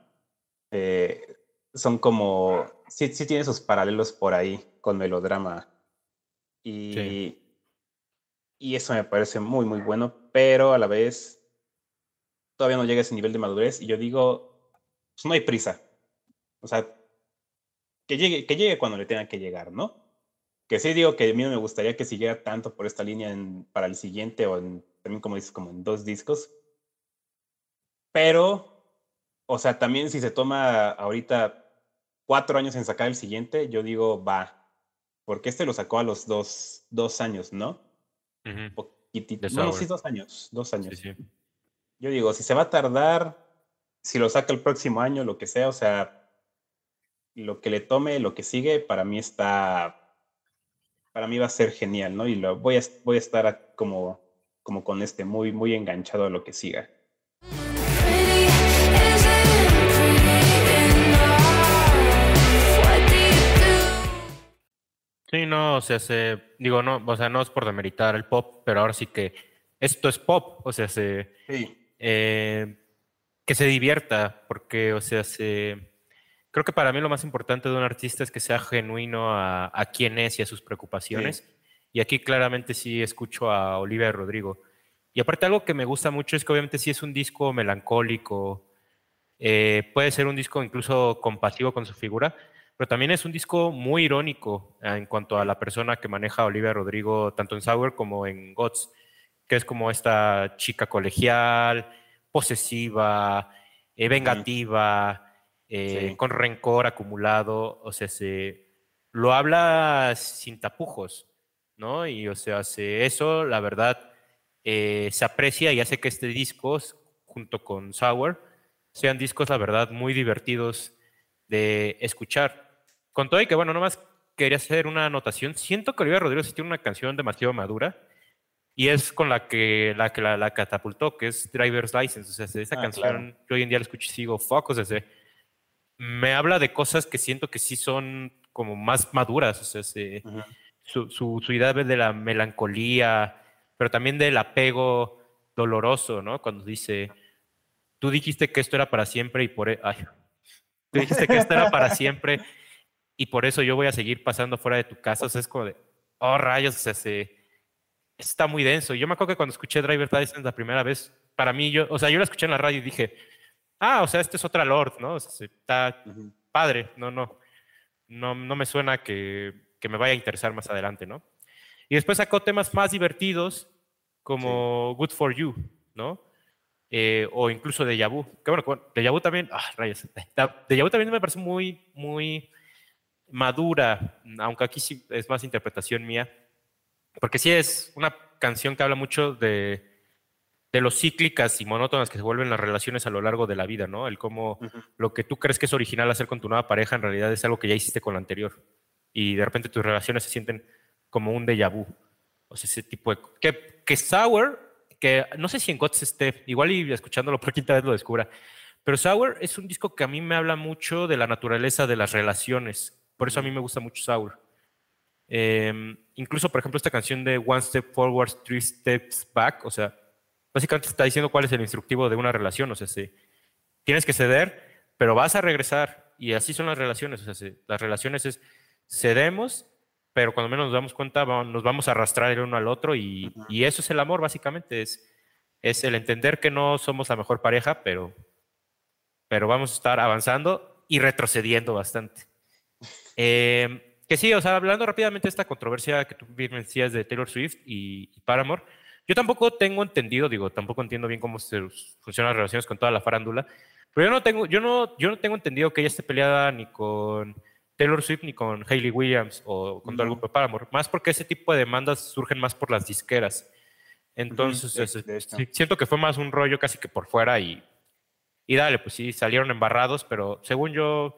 Eh, son como, sí, sí tiene sus paralelos por ahí con Melodrama. Y, y eso me parece muy, muy bueno, pero a la vez todavía no llega a ese nivel de madurez. Y yo digo, pues no hay prisa. O sea, que llegue, que llegue cuando le tenga que llegar, ¿no? Que sí digo que a mí no me gustaría que siguiera tanto por esta línea para el siguiente o también como dices, como en dos discos. Pero, o sea, también si se toma ahorita cuatro años en sacar el siguiente, yo digo, va. Porque este lo sacó a los dos, dos años, ¿no? No, sí, dos años. Dos años. Yo digo, si se va a tardar, si lo saca el próximo año, lo que sea, o sea, lo que le tome, lo que sigue, para mí está, para mí va a ser genial, ¿no? Y lo, voy, a, voy a estar como, como con este, muy, muy enganchado a lo que siga. Sí, no, o sea, se, digo, no, o sea, no es por demeritar el pop, pero ahora sí que esto es pop, o sea, se, eh, que se divierta, porque, o sea, se, creo que para mí lo más importante de un artista es que sea genuino a, a quién es y a sus preocupaciones. Y aquí claramente sí escucho a Olivia Rodrigo. Y aparte algo que me gusta mucho es que obviamente sí es un disco melancólico, eh, puede ser un disco incluso compasivo con su figura, pero también es un disco muy irónico eh, en cuanto a la persona que maneja Olivia Rodrigo, tanto en Sour como en Gods, que es como esta chica colegial, posesiva, eh, vengativa, eh, con rencor acumulado, o sea, se, lo habla sin tapujos, ¿no? Y o sea, eso, la verdad, se aprecia y hace que este disco, junto con Sour, sean discos, la verdad, muy divertidos de escuchar. Con todo y que, bueno, nomás quería hacer una anotación. Siento que Olivia Rodrigo sí tiene una canción demasiado madura y es con la que la, que la, catapultó, que es Driver's License. O sea, esa ah, canción yo hoy en día la escucho y sigo, fuck, o sea, me habla de cosas que siento que sí son como más maduras, o sea, su, su, su, idea de la melancolía, pero también del apego doloroso, ¿no? Cuando dice, tú dijiste que esto era para siempre y por... E-, ay, tú dijiste que esto era para siempre y por eso yo voy a seguir pasando fuera de tu casa. O sea, es como de, oh rayos, o sea, se, está muy denso. Yo me acuerdo que cuando escuché Driver License la primera vez, para mí, yo, o sea, yo la escuché en la radio y dije, ah, o sea, este es otra Lord, ¿no? O sea, está padre, no, no, no, no me suena que, que, me vaya a interesar más adelante, ¿no? Y después sacó temas más divertidos como Good for You, ¿no? Eh, o incluso de Yabu. Que bueno, de Yabu también, ah, rayos, [LAUGHS] de Yabu también me parece muy, muy madura, aunque aquí sí es más interpretación mía, porque sí es una canción que habla mucho de, de lo cíclicas y monótonas que se vuelven las relaciones a lo largo de la vida, ¿no? El cómo lo que tú crees que es original hacer con tu nueva pareja en realidad es algo que ya hiciste con la anterior. Y de repente tus relaciones se sienten como un déjà vu. O sea, ese tipo de... Que, que Sour, que no sé si en Gods esté, igual y escuchándolo por quinta vez lo descubra, pero Sour es un disco que a mí me habla mucho de la naturaleza de las relaciones por eso a mí me gusta mucho Sour. Em, incluso, por ejemplo, esta canción de One Step Forward, Three Steps Back, o sea, básicamente está diciendo cuál es el instructivo de una relación. O sea, si tienes que ceder, pero vas a regresar. Y así son las relaciones. O sea, las relaciones es cedemos, pero cuando menos nos damos cuenta, nos vamos a arrastrar el uno al otro. Y, y eso es el amor, básicamente. Es, es el entender que no somos la mejor pareja, pero, pero vamos a estar avanzando y retrocediendo bastante. Eh, que sí, o sea, hablando rápidamente de esta controversia que tú bien decías de Taylor Swift y, Paramore, yo tampoco tengo entendido, digo, tampoco entiendo bien cómo se funcionan las relaciones con toda la farándula, pero yo no tengo, yo no, yo no tengo entendido que ella esté peleada ni con Taylor Swift ni con Hayley Williams o con todo el grupo de Paramore, más porque ese tipo de demandas surgen más por las disqueras. Entonces, siento que fue más un rollo casi que por fuera y, y dale, pues sí, salieron embarrados, pero según yo,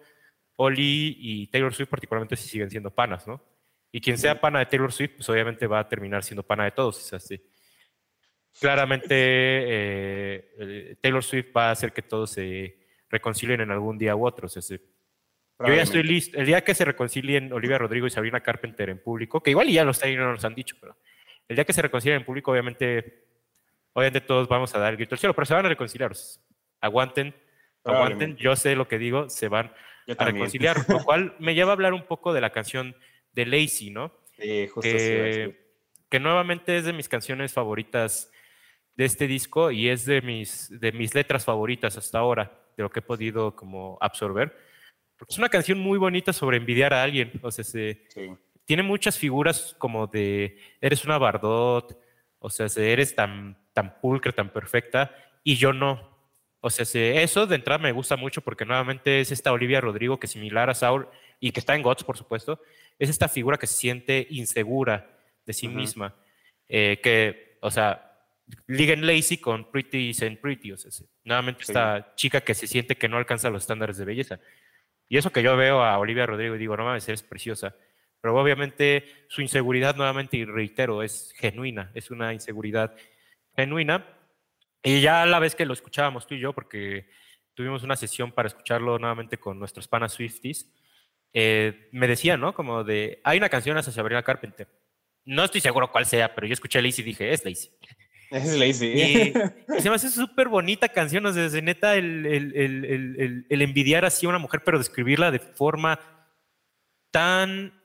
Oli y Taylor Swift particularmente sí siguen siendo panas, ¿no? Y quien sea pana de Taylor Swift, pues obviamente va a terminar siendo pana de todos, es así. Claramente eh, Taylor Swift va a hacer que todos se reconcilien en algún día u otro. yo ya estoy listo. El día que se reconcilien Olivia Rodrigo y Sabrina Carpenter en público, que igual ya los no nos han dicho, pero el día que se reconcilien en público, obviamente, obviamente todos vamos a dar el grito al cielo, pero se van a reconciliar. Aguanten, aguanten. Yo sé lo que digo, se van a reconciliar, lo [LAUGHS] cual me lleva a hablar un poco de la canción de Lazy, ¿no? Sí, justo que, que nuevamente es de mis canciones favoritas de este disco y es de mis, de mis letras favoritas hasta ahora, de lo que he podido como absorber. Porque es una canción muy bonita sobre envidiar a alguien, o sea, se, tiene muchas figuras como de, eres una Bardot, o sea, eres tan, tan pulcra, tan perfecta, y yo no. O sea, eso de entrada me gusta mucho porque nuevamente es esta Olivia Rodrigo que es similar a Saul y que está en GOTS, por supuesto, es esta figura que se siente insegura de sí misma, eh, que, o sea, Ligan Lazy con Pretty Saint Pretty, o sea, nuevamente esta chica que se siente que no alcanza los estándares de belleza. Y eso que yo veo a Olivia Rodrigo y digo, no mames, eres preciosa. Pero obviamente su inseguridad, nuevamente, y reitero, es genuina, es una inseguridad genuina. Y ya a la vez que lo escuchábamos tú y yo, porque tuvimos una sesión para escucharlo nuevamente con nuestros panas Swifties, eh, me decía, ¿no? Como de, hay una canción hacia Sabrina Carpenter. No estoy seguro cuál sea, pero yo escuché Lazy y dije, es Lazy. Es Lazy. Y, [LAUGHS] se me hace súper bonita canción, o sea, desde neta el, el, el, el, envidiar así a una mujer, pero describirla de forma tan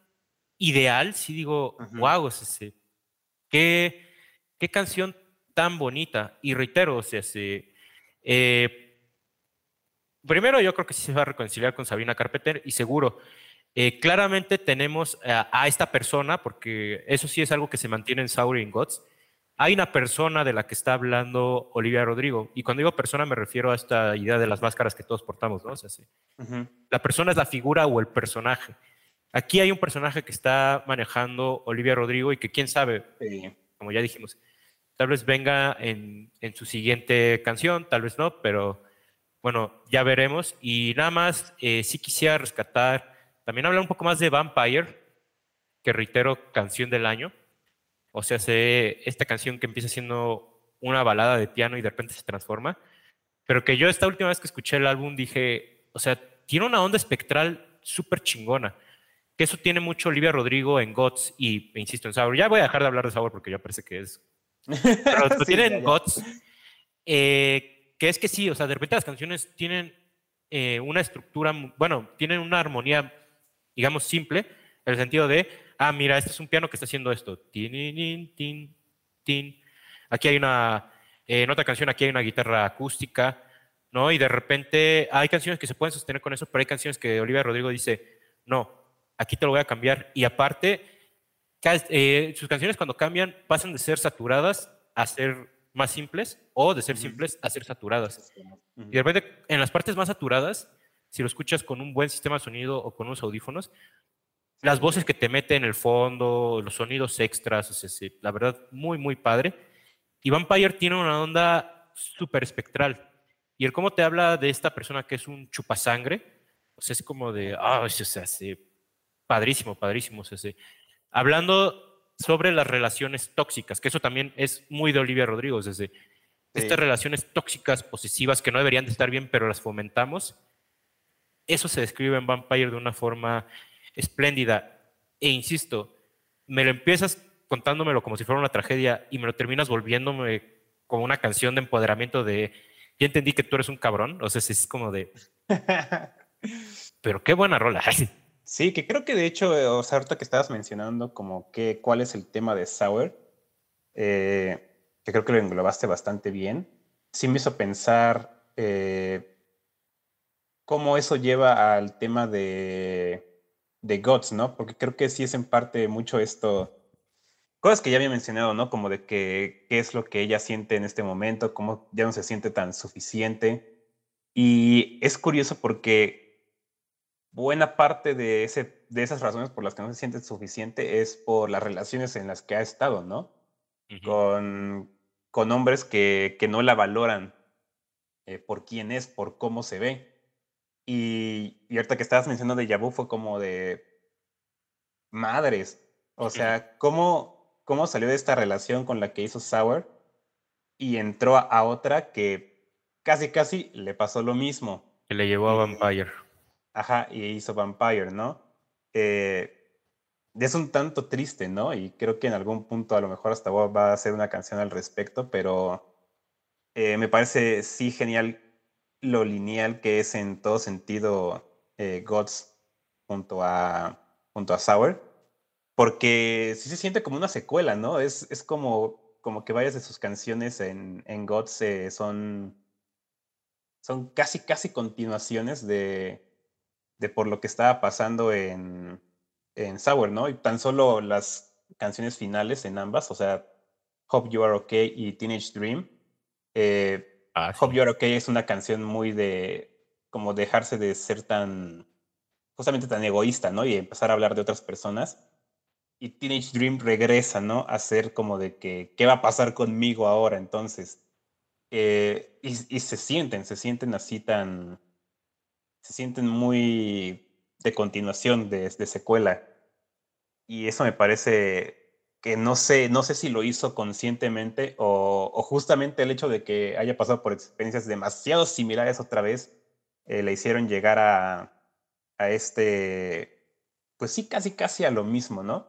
ideal, sí digo, wow, o sea, qué, qué canción tan bonita. Y reitero, o sea, eh, primero yo creo que sí se va a reconciliar con Sabina Carpenter y seguro, eh, claramente tenemos a, esta persona, porque eso sí es algo que se mantiene en Sauer y Gods, hay una persona de la que está hablando Olivia Rodrigo. Y cuando digo persona me refiero a esta idea de las máscaras que todos portamos, ¿no? O sea, sí. La persona es la figura o el personaje. Aquí hay un personaje que está manejando Olivia Rodrigo y que quién sabe, como ya dijimos, tal vez venga en, su siguiente canción, tal vez no, pero bueno, ya veremos. Y nada más, eh, sí quisiera rescatar, también hablar un poco más de Vampire, que reitero, canción del año. O sea, esta canción que empieza siendo una balada de piano y de repente se transforma, pero que yo esta última vez que escuché el álbum dije, o sea, tiene una onda espectral súper chingona, que eso tiene mucho Olivia Rodrigo en Gods y, e insisto, en Sabor. Ya voy a dejar de hablar de Sabor porque ya parece que es... Pero [LAUGHS] lo tiene en Gods, eh, que es que sí, o sea, de repente las canciones tienen eh, una estructura, bueno, tienen una armonía, digamos, simple, en el sentido de ah, mira, este es un piano que está haciendo esto. Tin, tin, tin, Aquí hay una, eh, en otra canción, aquí hay una guitarra acústica, ¿no? Y de repente hay canciones que se pueden sostener con eso, pero hay canciones que Olivia Rodrigo dice, no, aquí te lo voy a cambiar. Y aparte, eh, sus canciones cuando cambian pasan de ser saturadas a ser más simples o de ser simples a ser saturadas. Y de repente, en las partes más saturadas, si lo escuchas con un buen sistema de sonido o con unos audífonos, las voces que te mete en el fondo, los sonidos extras, la verdad, muy, muy padre. Y Vampire tiene una onda súper espectral. Y el cómo te habla de esta persona que es un chupasangre, pues es como de, ah, o sea, padrísimo, padrísimo. O sea, hablando sobre las relaciones tóxicas, que eso también es muy de Olivia Rodrigo, desde estas relaciones tóxicas, posesivas, que no deberían de estar bien, pero las fomentamos. Eso se describe en Vampire de una forma espléndida. E insisto, me lo empiezas contándomelo como si fuera una tragedia y me lo terminas volviéndome como una canción de empoderamiento de, ya entendí que tú eres un cabrón, o sea, es como de... [LAUGHS] Pero qué buena rola. [LAUGHS] Sí, que creo que de hecho, o sea, ahorita que estabas mencionando como que cuál es el tema de Sour, eh, que creo que lo englobaste bastante bien, sí me hizo pensar eh, cómo eso lleva al tema de de Gods, ¿no? Porque creo que sí es en parte mucho esto, cosas que ya había mencionado, ¿no? Como de que qué es lo que ella siente en este momento, cómo ya no se siente tan suficiente. Y es curioso porque buena parte de, ese, de esas razones por las que no se siente suficiente es por las relaciones en las que ha estado, ¿no? con, con hombres que, que no la valoran eh, por quién es, por cómo se ve. Y, y ahorita que estabas mencionando de Yabu fue como de madres. O sea, ¿cómo, ¿cómo salió de esta relación con la que hizo Sour? y entró a otra que casi, casi le pasó lo mismo. Que le llevó a Vampire. Ajá, y hizo Vampire, ¿no? Eh, es un tanto triste, ¿no? Y creo que en algún punto a lo mejor hasta va a hacer una canción al respecto, pero eh, me parece sí genial lo lineal que es en todo sentido eh, Gods junto a, junto a Sour, porque sí se siente como una secuela, ¿no? Es, es como, como que varias de sus canciones en, en Gods eh, son, son casi, casi continuaciones de, de por lo que estaba pasando en, en Sour, ¿no? Y tan solo las canciones finales en ambas, o sea, Hope You Are Okay y Teenage Dream. Eh, ah, Hope You Are Okay es una canción muy de como dejarse de ser tan, justamente tan egoísta, ¿no? Y empezar a hablar de otras personas. Y Teenage Dream regresa, ¿no? A ser como de que, ¿qué va a pasar conmigo ahora? Entonces, eh, y, se sienten, se sienten así tan, se sienten muy de continuación, de, de secuela. Y eso me parece que no sé, no sé si lo hizo conscientemente o, justamente el hecho de que haya pasado por experiencias demasiado similares otra vez eh, le hicieron llegar a, a este, pues sí, casi casi a lo mismo, ¿no?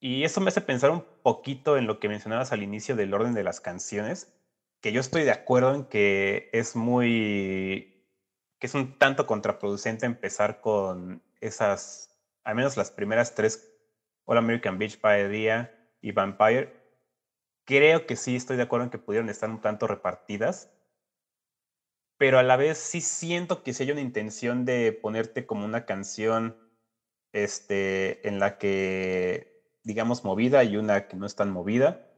Y eso me hace pensar un poquito en lo que mencionabas al inicio del orden de las canciones, que yo estoy de acuerdo en que es muy que es un tanto contraproducente empezar con esas, al menos las primeras tres, All American Beach by Día y Vampire. Creo que sí estoy de acuerdo en que pudieron estar un tanto repartidas, pero a la vez sí siento que si hay una intención de ponerte como una canción este, en la que, digamos, movida y una que no es tan movida,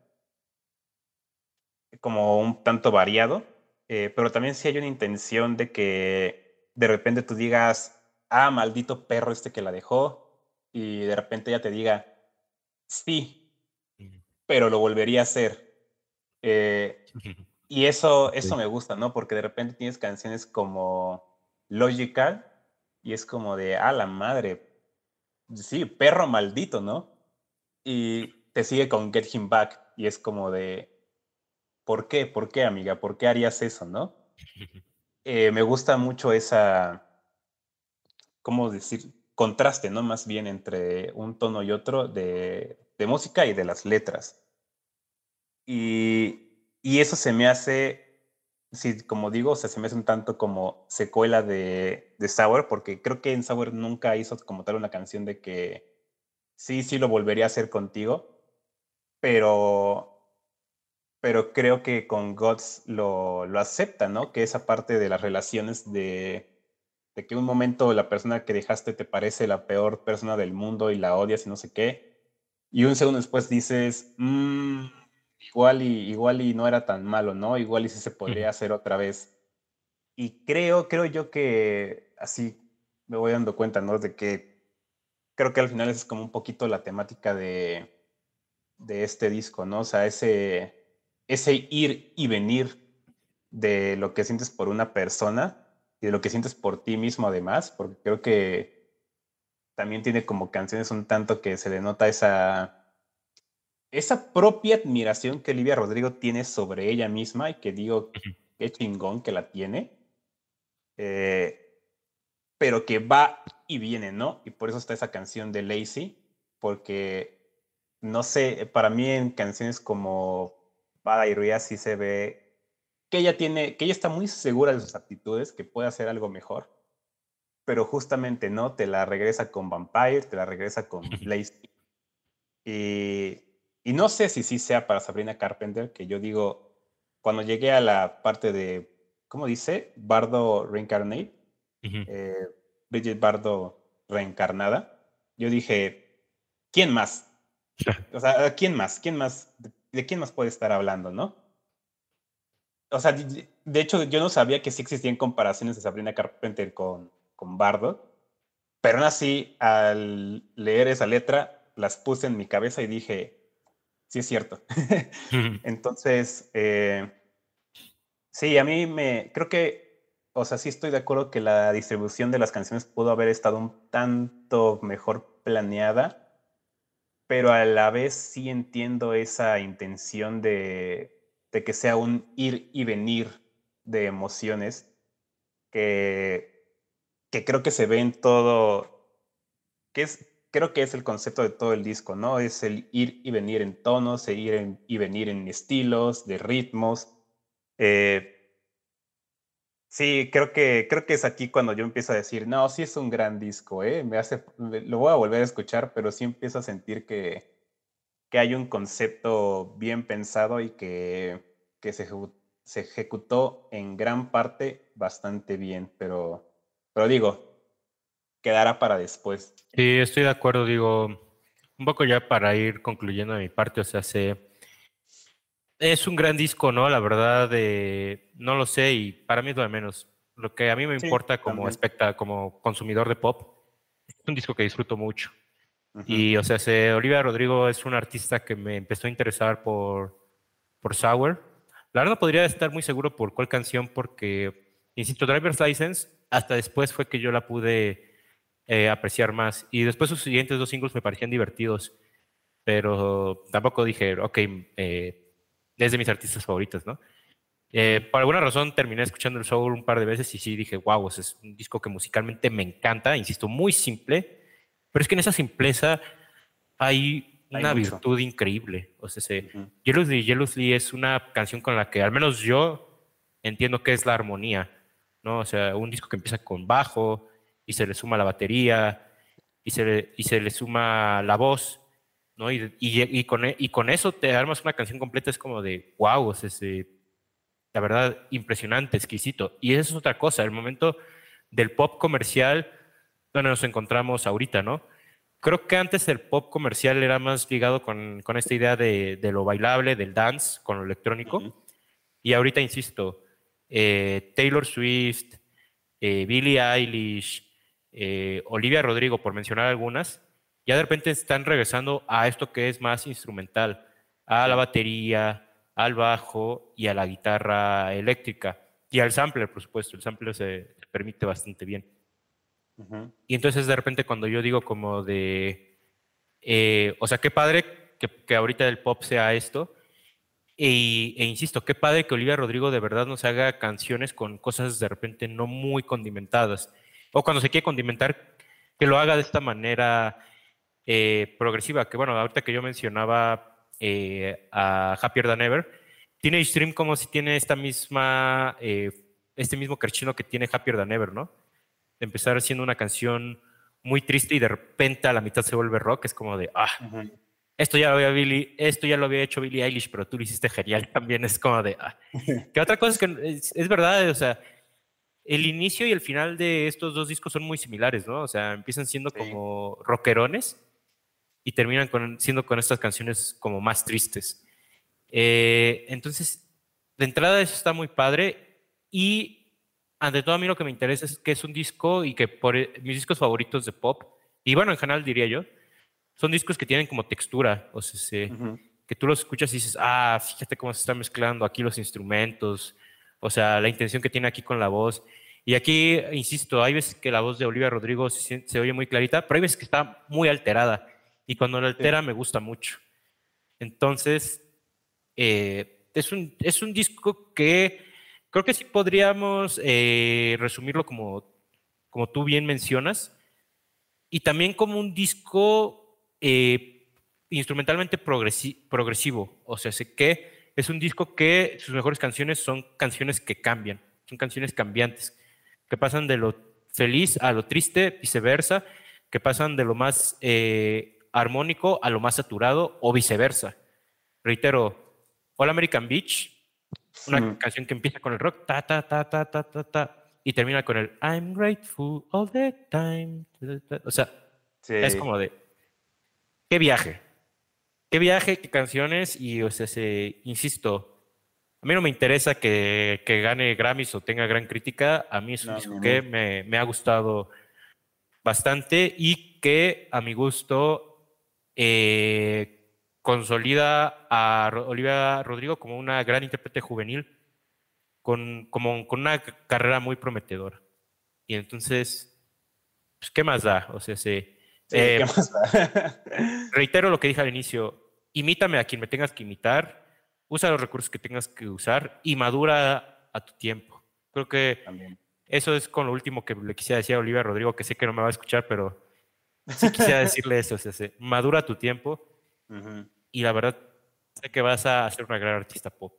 como un tanto variado eh, pero también si hay una intención de que de repente tú digas, ah, maldito perro este que la dejó, y de repente ella te diga, sí, pero lo volvería a hacer. Eh, [LAUGHS] y eso, eso me gusta, ¿no? Porque de repente tienes canciones como Logical y es como de, ah, la madre, sí, perro maldito, ¿no? Y te sigue con Get Him Back y es como de, ¿Por qué? ¿Por qué, amiga? ¿Por qué harías eso, no? [LAUGHS] Eh, me gusta mucho esa, ¿cómo decir? Contraste, ¿no? Más bien entre un tono y otro de, música y de las letras. Y, eso se me hace, sí, como digo, se me hace un tanto como secuela de, de porque creo que en Sour nunca hizo como tal una canción de que sí, sí lo volvería a hacer contigo, pero pero creo que con Gods lo, lo acepta, ¿no? Que esa parte de las relaciones de, de, que un momento la persona que dejaste te parece la peor persona del mundo y la odias y no sé qué, y un segundo después dices, mmm, igual, y, igual y no era tan malo, ¿no? Igual y sí se podría hacer otra vez. Y creo, creo yo que así me voy dando cuenta, ¿no? De que creo que al final es como un poquito la temática de, de este disco, ¿no? O sea, ese ese ir y venir de lo que sientes por una persona y de lo que sientes por ti mismo además, porque creo que también tiene como canciones un tanto que se denota esa, esa propia admiración que Olivia Rodrigo tiene sobre ella misma y que digo, qué chingón que la tiene, eh, pero que va y viene, ¿no? Y por eso está esa canción de Lazy, porque, no sé, para mí en canciones como Bada y Ria sí se ve que ella tiene, que ella está muy segura de sus actitudes, que puede hacer algo mejor, pero justamente no, te la regresa con Vampire, te la regresa con Blaze. Y, y no sé si sí sea para Sabrina Carpenter, que yo digo, cuando llegué a la parte de, ¿cómo dice? Bardo Reincarnate, eh, Bridget Bardo reencarnada, yo dije, ¿quién más? [LAUGHS] o sea, ¿quién más? ¿Quién más? ¿de quién más puede estar hablando, no? O sea, de hecho, yo no sabía que sí existían comparaciones de Sabrina Carpenter con, con Bardo, pero aún así, al leer esa letra, las puse en mi cabeza y dije, sí es cierto. [LAUGHS] Entonces, eh, sí, a mí me, creo que, o sea, sí estoy de acuerdo que la distribución de las canciones pudo haber estado un tanto mejor planeada pero a la vez sí entiendo esa intención de, de que sea un ir y venir de emociones que, que creo que se ve en todo, que es, creo que es el concepto de todo el disco, ¿no? Es el ir y venir en tonos, el ir y venir en estilos, de ritmos. Eh, sí, creo que, creo que es aquí cuando yo empiezo a decir, no, sí es un gran disco, ¿eh? Me hace, lo voy a volver a escuchar, pero sí empiezo a sentir que, que hay un concepto bien pensado y que, que se, se ejecutó en gran parte bastante bien, pero, pero digo, quedará para después. Sí, estoy de acuerdo, digo, un poco ya para ir concluyendo mi parte, o sea, se, es un gran disco, ¿no? La verdad, eh, no lo sé y para mí es lo de menos. Lo que a mí me importa como, especta, como consumidor de pop es un disco que disfruto mucho. Y, o sea, se, Olivia Rodrigo es un artista que me empezó a interesar por, por Sour. La verdad podría estar muy seguro por cuál canción, porque, insisto, Driver's License, hasta después fue que yo la pude eh, apreciar más. Y después sus siguientes dos singles me parecían divertidos, pero tampoco dije, ok, eh, es de mis artistas favoritos, ¿no? Eh, por alguna razón terminé escuchando el Soul un par de veces y sí dije, wow, es un disco que musicalmente me encanta, insisto, muy simple, pero es que en esa simpleza hay, una virtud increíble. O sea, se, Jealously, es una canción con la que al menos yo entiendo que es la armonía, ¿no? O sea, un disco que empieza con bajo, y se le suma la batería y se le, y se le suma la voz, ¿no? Y, y, con, y con eso te armas una canción completa, es como de, wow, es ese, la verdad, impresionante, exquisito. Y eso es otra cosa, el momento del pop comercial donde nos encontramos ahorita, ¿no? Creo que antes el pop comercial era más ligado con, con esta idea de, de, lo bailable, del dance, con lo electrónico. Y ahorita, insisto, eh, Taylor Swift, eh, Billie Eilish, eh, Olivia Rodrigo, por mencionar algunas, ya de repente están regresando a esto que es más instrumental, a la batería, al bajo y a la guitarra eléctrica y al sampler, por supuesto. El sampler se, permite bastante bien. Y entonces de repente cuando yo digo como de, eh, o sea, qué padre que, que, ahorita el pop sea esto. E, e, insisto, qué padre que Olivia Rodrigo de verdad nos haga canciones con cosas de repente no muy condimentadas o cuando se quiere condimentar, que lo haga de esta manera eh, progresiva. Que bueno, ahorita que yo mencionaba eh, a Happier Than Ever, tiene Stream como si tiene esta misma, eh, este mismo carchino que tiene Happier Than Ever, ¿no? De empezar haciendo una canción muy triste y de repente a la mitad se vuelve rock, es como de, ah, esto ya lo había Billy, esto ya lo había hecho Billie Eilish, pero tú lo hiciste genial [LAUGHS] también, es como de, ah. [LAUGHS] Que otra cosa es que es verdad, o sea, el inicio y el final de estos dos discos son muy similares, ¿no? O sea, empiezan siendo como rockerones y terminan siendo con estas canciones como más tristes. Eh, entonces, de entrada eso está muy padre y ante todo a mí lo que me interesa es que es un disco y que por e, mis discos favoritos de pop, y bueno, en general diría yo, son discos que tienen como textura, o sea, que tú los escuchas y dices, ah, fíjate cómo se están mezclando aquí los instrumentos, o sea, la intención que tiene aquí con la voz. Y aquí, insisto, hay veces que la voz de Olivia Rodrigo se, oye muy clarita, pero hay veces que está muy alterada. Y cuando la altera me gusta mucho. Entonces, eh, es, un, es un disco que creo que sí podríamos eh, resumirlo como, como tú bien mencionas. Y también como un disco eh, instrumentalmente progresivo. O sea, sé que es un disco que sus mejores canciones son canciones que cambian, son canciones cambiantes, que pasan de lo feliz a lo triste, viceversa, que pasan de lo más eh, armónico a lo más saturado o viceversa. Reitero, All American Beach, una canción que empieza con el rock, ta, ta, ta, ta, ta, ta, ta, y termina con el I'm grateful all the time. O sea, es como de, qué viaje, qué viaje, qué canciones, y o sea, se, insisto, a mí no me interesa que, que, gane Grammys o tenga gran crítica, a mí es un disco que me, me, ha gustado bastante y que a mi gusto eh, consolida a Olivia Rodrigo como una gran intérprete juvenil con, como, con una carrera muy prometedora. Y entonces, pues, ¿qué más da? O sea, se, ¿qué eh, más da? [LAUGHS] reitero lo que dije al inicio, imítame a quien me tengas que imitar, usa los recursos que tengas que usar y madura a tu tiempo. Creo que eso es con lo último que le quisiera decir a Olivia Rodrigo, que sé que no me va a escuchar, pero sí quisiera [LAUGHS] decirle eso. madura a tu tiempo y la verdad sé que vas a ser una gran artista pop.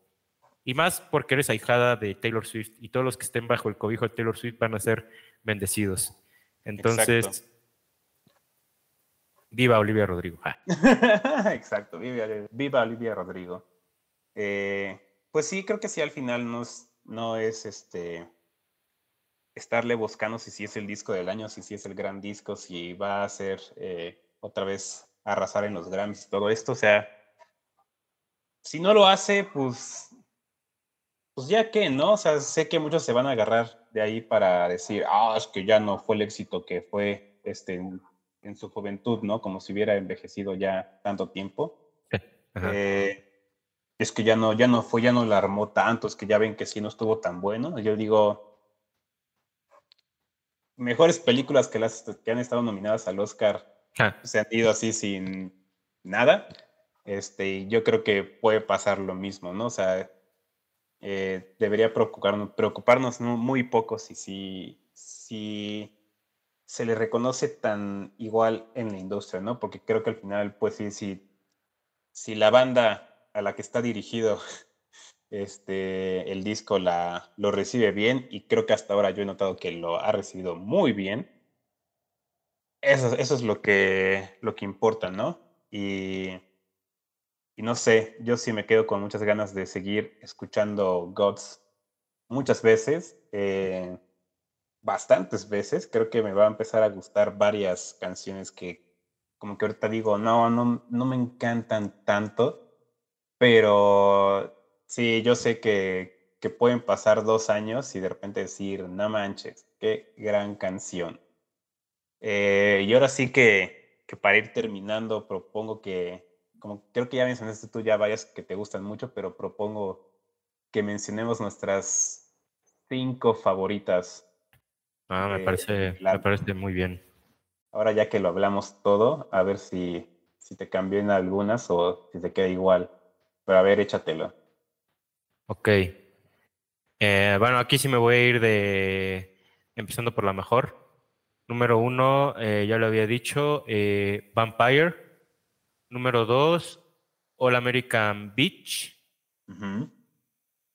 Y más porque eres ahijada de Taylor Swift y todos los que estén bajo el cobijo de Taylor Swift van a ser bendecidos. Entonces, viva Olivia Rodrigo. Ah. [LAUGHS] Exacto, viva, Olivia Rodrigo. Eh, pues sí, creo que sí, al final no es, no es este estarle buscando si sí es el disco del año, si sí es el gran disco, si va a ser eh, otra vez arrasar en los Grammys y todo esto. O sea, si no lo hace, pues pues ya que, ¿no? O sea, sé que muchos se van a agarrar de ahí para decir, ah, es que ya no fue el éxito que fue este, en, su juventud, ¿no? Como si hubiera envejecido ya tanto tiempo. Eh, es que ya no, ya no fue, ya no la armó tanto, es que ya ven que sí no estuvo tan bueno. Yo digo, mejores películas que las que han estado nominadas al Oscar se han ido así sin nada. Este, yo creo que puede pasar lo mismo, ¿no? O sea, eh, debería preocuparnos, preocuparnos muy poco si, si, si se le reconoce tan igual en la industria, ¿no? Porque creo que al final, pues sí, si, si la banda a la que está dirigido [LAUGHS] este, el disco la, lo recibe bien, y creo que hasta ahora yo he notado que lo ha recibido muy bien, eso, eso es lo que, lo que importa, ¿no? Y no sé, yo sí me quedo con muchas ganas de seguir escuchando Gods muchas veces, eh, bastantes veces. Creo que me va a empezar a gustar varias canciones que como que ahorita digo, no, no, no me encantan tanto, pero sí, yo sé que, que pueden pasar dos años y de repente decir, no manches, qué gran canción. Eh, y ahora sí que, que para ir terminando, propongo que como creo que ya mencionaste tú ya varias que te gustan mucho, pero propongo que mencionemos nuestras cinco favoritas. Ah, me, parece, me parece muy bien. Ahora ya que lo hablamos todo, a ver si, si te cambió en algunas o si te queda igual. Pero a ver, échatelo. Ok. Eh, bueno, aquí sí me voy a ir de. Empezando por la mejor. Número uno, eh, ya lo había dicho, eh, Vampire Número dos, All American Beach.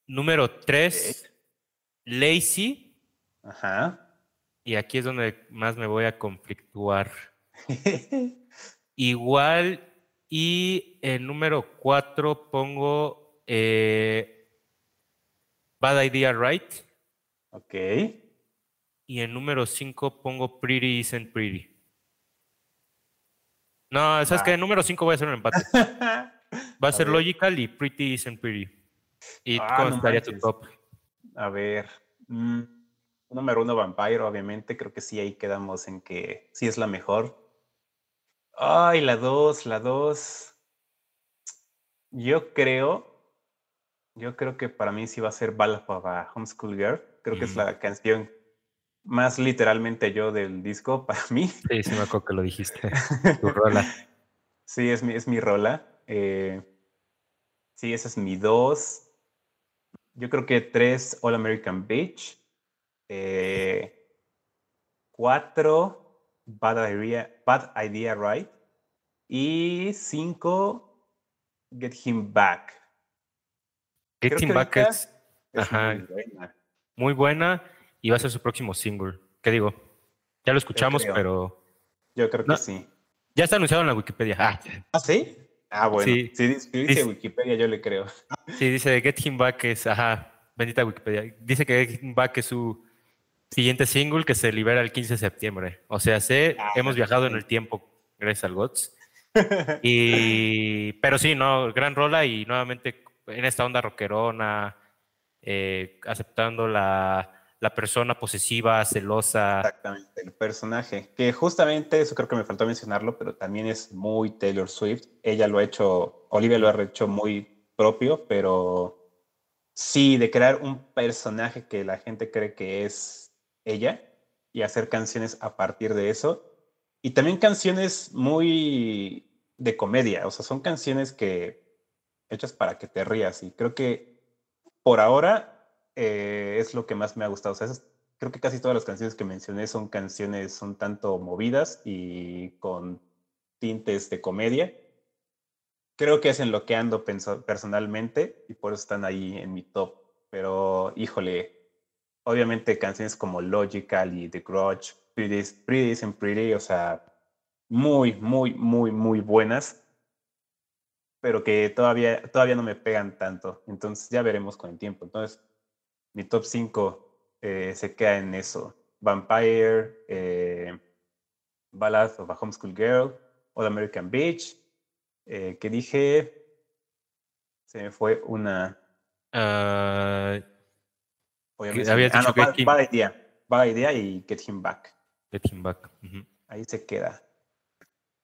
Número tres, Lazy. Ajá. Y aquí es donde más me voy a conflictuar. [LAUGHS] Igual, y en número cuatro pongo eh, Bad Idea Right. Ok. Y en número cinco pongo Pretty Isn't Pretty. No, sabes que en número 5 voy a hacer un empate. [LAUGHS] Va a, ser Logical y Pretty Isn't Pretty. ¿Y ah, cómo estaría tu top? A ver. Mm, número uno, Vampire, obviamente. Creo que sí, ahí quedamos en que sí es la mejor. Ay, la dos, la dos. Yo creo. Yo creo que para mí sí va a ser Ballad of a Homeschool Girl. Creo que es la canción más literalmente yo del disco [LAUGHS] para mí. Sí, sí me acuerdo que lo dijiste. tu rola. [LAUGHS] Sí, es mi, es mi rola. Eh, sí, esa es mi dos. Yo creo que tres All American Beach. Eh, cuatro Bad Idea, Bad Idea Right. Y cinco Get Him Back. Get Him Back es, muy buena. Muy buena y va a ser su próximo single. ¿Qué digo? Ya lo escuchamos, pero. Yo creo que sí. Ya está anunciado en la Wikipedia. Ah, ¿Ah sí? Ah, bueno. Sí. Si, dice, Wikipedia, yo le creo. Sí, dice Get Him Back es. Ajá, bendita Wikipedia. Dice que Get Him Back es su siguiente single que se libera el 15 de septiembre. O sea, sé, ah, hemos viajado en el tiempo gracias al GOTS. [LAUGHS] y, pero sí, no, gran rola y nuevamente en esta onda rockerona, eh, aceptando la la persona posesiva, celosa. Exactamente, el personaje. Que justamente eso creo que me faltó mencionarlo, pero también es muy Taylor Swift. Ella lo ha hecho, Olivia lo ha hecho muy propio, pero sí, de crear un personaje que la gente cree que es ella y hacer canciones a partir de eso. Y también canciones muy de comedia, o sea, son canciones que hechas para que te rías. Y creo que por ahora eh, es lo que más me ha gustado. Creo que casi todas las canciones que mencioné son canciones un tanto movidas y con tintes de comedia. Creo que es en lo que ando personalmente y por eso están ahí en mi top. Pero, híjole, obviamente canciones como Logical y The Grudge, Pretty, Pretty Pretty, o sea, muy, muy, muy, muy buenas, pero que todavía, todavía no me pegan tanto. Entonces ya veremos con el tiempo. Entonces, mi top 5 eh, se queda en eso. Vampire, eh, Ballad of a Homeschool Girl, All American Beach, eh, que dije, se me fue una... Uh, Obviamente. Habías ah, no, bad, idea. Bad idea y Get Him Back. Get Him Back. Ahí se queda.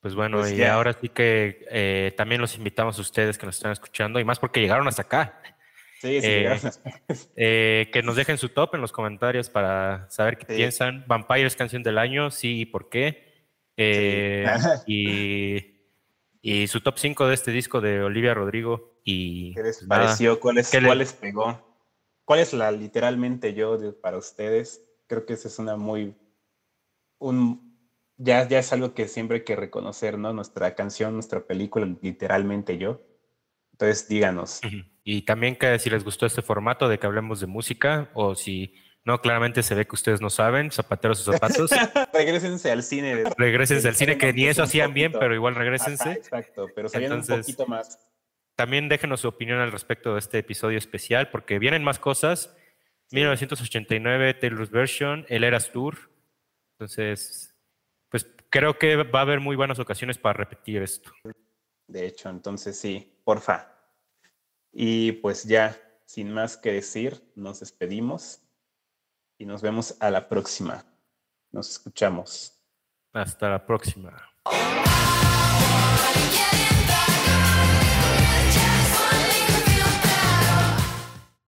Pues bueno, pues y ahora sí que eh, también los invitamos a ustedes que nos están escuchando, y más porque llegaron hasta acá. Sí, sí, eh, [LAUGHS] eh, que nos dejen su top en los comentarios para saber qué piensan. Vampire es canción del año, sí, y por qué. y, y, su top 5 de este disco de Olivia Rodrigo. Y, ¿Qué les pues pareció? ¿Cuál, es, ¿Cuál les pegó? ¿Cuál es la literalmente yo para ustedes? Creo que esa es una muy... Un, ya, ya es algo que siempre hay que reconocer, ¿no? Nuestra canción, nuestra película, literalmente yo. Entonces, díganos. Y también que si les gustó este formato de que hablemos de música o si no, claramente se ve que ustedes no saben, zapateros o zapatos. [LAUGHS] regrésense al cine. regrésense al cine, que ni eso hacían bien, pero igual regrésense. exacto, pero sabían un poquito más. También déjenos su opinión al respecto de este episodio especial, porque vienen más cosas. 1989, Taylor's Version, El Eras Tour. Entonces, pues creo que va a haber muy buenas ocasiones para repetir esto. De hecho, entonces sí, porfa. Y pues ya, sin más que decir, nos despedimos y nos vemos a la próxima. Nos escuchamos. Hasta la próxima.